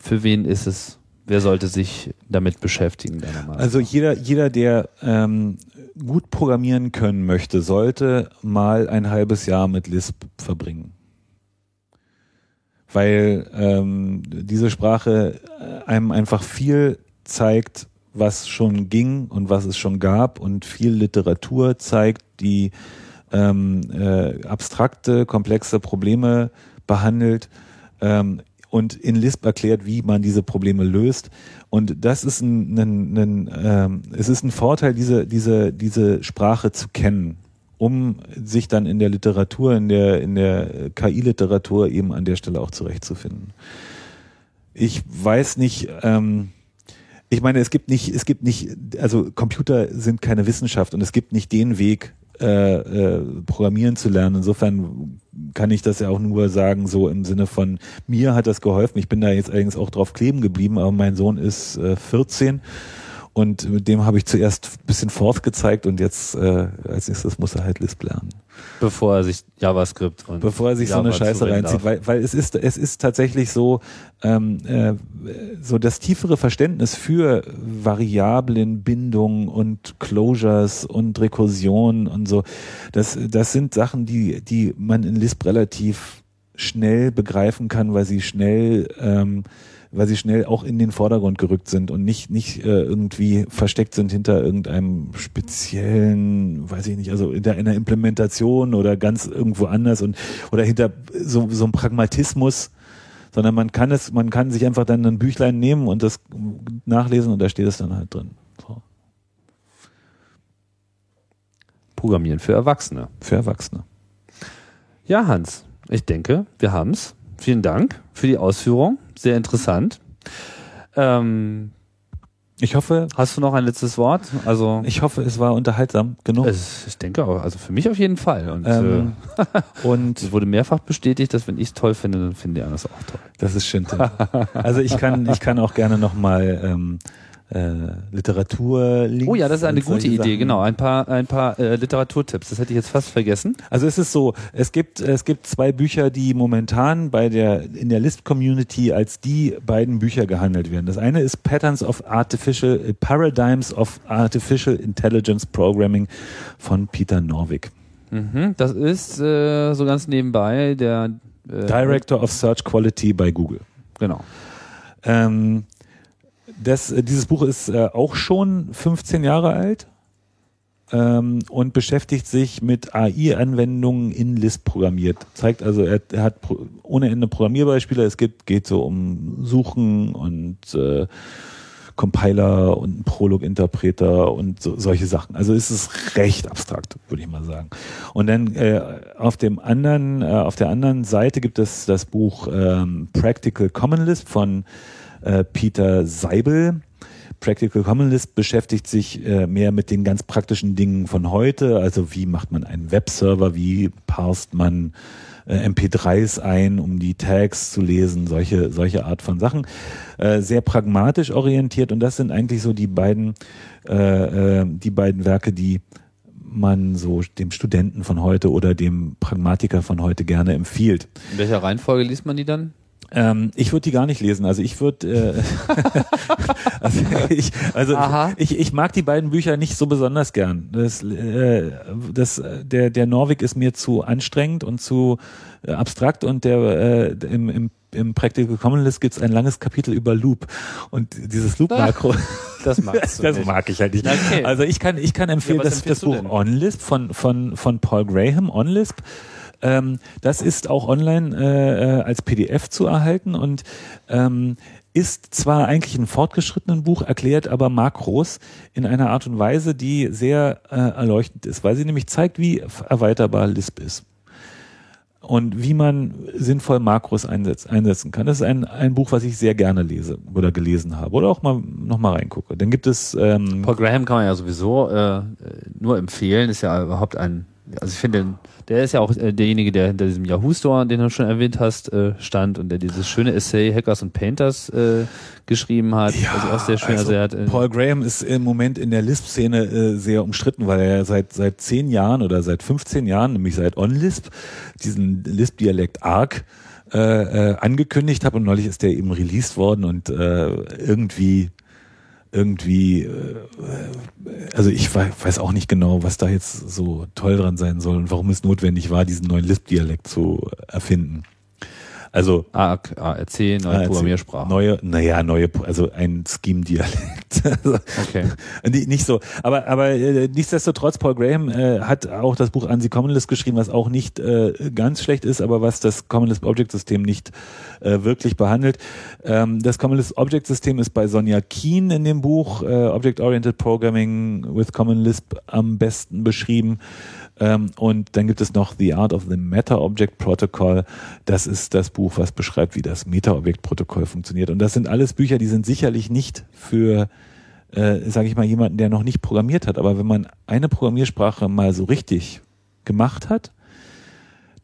Für wen ist es, wer sollte sich damit beschäftigen, Also jeder, jeder, der ähm, gut programmieren können möchte, sollte mal ein halbes Jahr mit Lisp verbringen. Weil ähm, diese Sprache äh, einem einfach viel zeigt, was schon ging und was es schon gab und viel Literatur zeigt, die ähm, äh, abstrakte, komplexe Probleme behandelt ähm, und in Lisp erklärt, wie man diese Probleme löst. Und das ist ein, ein, ein ähm, es ist ein Vorteil, diese, diese, diese Sprache zu kennen, um sich dann in der Literatur, in der, in der KI-Literatur eben an der Stelle auch zurechtzufinden. Ich weiß nicht, ähm, ich meine, es gibt nicht, es gibt nicht, also Computer sind keine Wissenschaft und es gibt nicht den Weg, äh, äh, programmieren zu lernen. Insofern kann ich das ja auch nur sagen, so im Sinne von mir hat das geholfen. Ich bin da jetzt allerdings auch drauf kleben geblieben, aber mein Sohn ist äh, 14 und mit dem habe ich zuerst ein bisschen Forth gezeigt und jetzt äh, als nächstes muss er halt Lisp lernen. Bevor er sich JavaScript und Bevor er sich Java so eine Scheiße reinzieht, weil, weil es ist, es ist tatsächlich so, ähm, äh, so das tiefere Verständnis für Variablenbindung und Closures und Rekursion und so, das, das sind Sachen, die, die man in Lisp relativ schnell begreifen kann, weil sie schnell ähm, weil sie schnell auch in den Vordergrund gerückt sind und nicht nicht äh, irgendwie versteckt sind hinter irgendeinem speziellen, weiß ich nicht, also in der, in der Implementation oder ganz irgendwo anders und oder hinter so so einem Pragmatismus, sondern man kann es, man kann sich einfach dann ein Büchlein nehmen und das nachlesen und da steht es dann halt drin. So, Programmieren für Erwachsene. für Erwachsene. Ja, Hans, ich denke, wir haben's. Vielen Dank für die Ausführung. Sehr interessant. Ähm, Ich hoffe, hast du noch ein letztes Wort? Also ich hoffe, es war unterhaltsam genug. es, ich denke auch, also für mich auf jeden Fall. Und Ähm, äh, und es wurde mehrfach bestätigt, dass wenn ich es toll finde, dann finden die anderen es auch toll. Das ist schön. Also ich kann, ich kann auch gerne nochmal ähm, äh, Literatur. Oh ja, das ist eine gute Idee, Sachen. genau. Ein paar, ein paar äh, Literaturtipps. Das hätte ich jetzt fast vergessen. Also es ist so, es gibt, es gibt zwei Bücher, die momentan bei der, in der Lisp-Community als die beiden Bücher gehandelt werden. Das eine ist Patterns of Artificial, äh, Paradigms of Artificial Intelligence Programming von Peter Norvig. Mhm, das ist äh, so ganz nebenbei der äh, Director of Search Quality bei Google. Genau. Ähm, das, äh, dieses Buch ist äh, auch schon 15 Jahre alt ähm, und beschäftigt sich mit AI-Anwendungen in Lisp programmiert. Zeigt also, er, er hat pro, ohne Ende Programmierbeispiele. Es gibt, geht so um Suchen und äh, Compiler und Prolog-Interpreter und so, solche Sachen. Also es ist recht abstrakt, würde ich mal sagen. Und dann äh, auf dem anderen, äh, auf der anderen Seite gibt es das Buch ähm, Practical Common Lisp von äh, Peter Seibel. Practical Common Lisp beschäftigt sich äh, mehr mit den ganz praktischen Dingen von heute. Also wie macht man einen Webserver, wie parst man äh, MP3s ein, um die Tags zu lesen, solche, solche Art von Sachen. Äh, sehr pragmatisch orientiert und das sind eigentlich so die beiden, äh, äh, die beiden Werke, die man so dem Studenten von heute oder dem Pragmatiker von heute gerne empfiehlt. In welcher Reihenfolge liest man die dann? Ähm, ich würde die gar nicht lesen. Also ich würde, äh, also, ich, also ich, ich mag die beiden Bücher nicht so besonders gern. Das, äh, das, der, der Norweg ist mir zu anstrengend und zu äh, abstrakt und der äh, im, im im Practical Common List gibt es ein langes Kapitel über Loop und dieses Loop-Makro, Das magst du das mag ich halt nicht. Okay. Also ich kann, ich kann empfehlen, Ja, das, das Buch? OnLisp von, von, von Paul Graham, OnLisp. Ähm, das ist auch online äh, äh, als PDF zu erhalten und ähm, ist zwar eigentlich ein fortgeschrittenen Buch, erklärt aber Makros in einer Art und Weise, die sehr äh, erleuchtend ist, weil sie nämlich zeigt, wie erweiterbar Lisp ist und wie man sinnvoll Makros einsetz, einsetzen kann. Das ist ein, ein Buch, was ich sehr gerne lese oder gelesen habe oder auch mal noch mal reingucke. Dann gibt es ähm, Paul Graham kann man ja sowieso äh, nur empfehlen, ist ja überhaupt ein, also ich finde, der ist ja auch äh, derjenige, der hinter diesem Yahoo Store, den du schon erwähnt hast, äh, stand und der dieses schöne Essay Hackers und Painters äh, geschrieben hat. also auch sehr schön. Also, er hat, äh, Paul Graham ist im Moment in der Lisp-Szene äh, sehr umstritten, weil er ja seit seit zehn Jahren oder seit 15 Jahren, nämlich seit OnLisp, diesen Lisp-Dialekt ARC äh, angekündigt hat und neulich ist der eben released worden und äh, irgendwie irgendwie, äh, also ich wei- weiß auch nicht genau, was da jetzt so toll dran sein soll und warum es notwendig war, diesen neuen Lisp-Dialekt zu erfinden. Also ARC, ARC, neue ARC, Programmiersprache. Neue, naja, neue, also ein Scheme-Dialekt. Also, Okay. nicht, so. Aber, aber äh, nichtsdestotrotz, Paul Graham äh, hat auch das Buch Ansi Common Lisp geschrieben, was auch nicht äh, ganz schlecht ist, aber was das Common Lisp Object System nicht äh, wirklich behandelt. Ähm, das Common Lisp Object System ist bei Sonja Keen in dem Buch äh, Object Oriented Programming with Common Lisp am besten beschrieben. Ähm, und dann gibt es noch The Art of the Meta Object Protocol. Das ist das Buch was beschreibt, wie das Meta-Objektprotokoll funktioniert. Und das sind alles Bücher, die sind sicherlich nicht für, äh, sage ich mal, jemanden, der noch nicht programmiert hat. Aber wenn man eine Programmiersprache mal so richtig gemacht hat,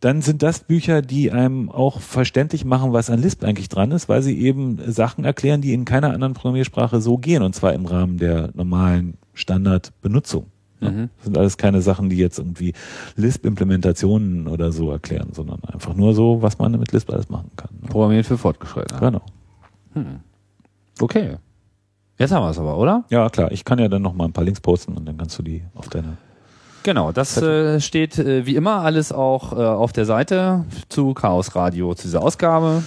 dann sind das Bücher, die einem auch verständlich machen, was an Lisp eigentlich dran ist, weil sie eben Sachen erklären, die in keiner anderen Programmiersprache so gehen, und zwar im Rahmen der normalen Standardbenutzung. Mhm. Das sind alles keine Sachen, die jetzt irgendwie Lisp-Implementationen oder so erklären, sondern einfach nur so, was man mit Lisp alles machen kann. Ne? Programmieren für Fortgeschrittene. Genau. Hm. Okay. Jetzt haben wir es aber, oder? Ja, klar. Ich kann ja dann noch mal ein paar Links posten und dann kannst du die auf deine Genau, das äh, steht äh, wie immer alles auch äh, auf der Seite zu Chaos Radio, zu dieser Ausgabe,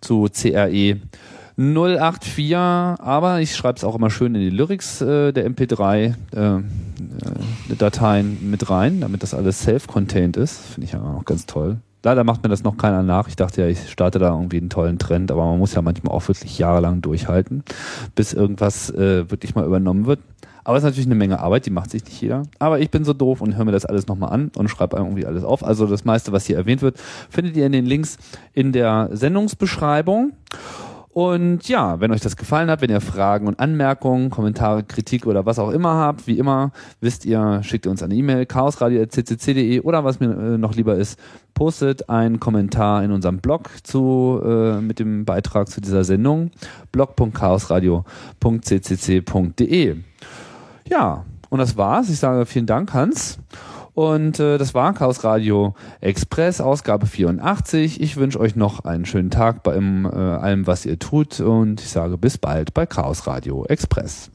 zu CRE 084, aber ich schreibe es auch immer schön in die Lyrics äh, der MP3 äh, äh, mit rein, damit das alles self-contained ist. Finde ich ja auch ganz toll. Leider macht mir das noch keiner nach. Ich dachte ja, ich starte da irgendwie einen tollen Trend, aber man muss ja manchmal auch wirklich jahrelang durchhalten, bis irgendwas äh, wirklich mal übernommen wird. Aber es ist natürlich eine Menge Arbeit, die macht sich nicht jeder. Aber ich bin so doof und höre mir das alles nochmal an und schreibe irgendwie alles auf. Also das meiste, was hier erwähnt wird, findet ihr in den Links in der Sendungsbeschreibung. Und ja, wenn euch das gefallen hat, wenn ihr Fragen und Anmerkungen, Kommentare, Kritik oder was auch immer habt, wie immer, wisst ihr, schickt uns eine E-Mail, chaosradio.ccc.de oder was mir äh, noch lieber ist, postet einen Kommentar in unserem Blog zu, äh, mit dem Beitrag zu dieser Sendung, blog.chaosradio.ccc.de. Ja, und das war's. Ich sage vielen Dank, Hans. Und äh, das war Chaos Radio Express, Ausgabe 84. Ich wünsche euch noch einen schönen Tag bei äh, allem, was ihr tut. Und ich sage bis bald bei Chaos Radio Express.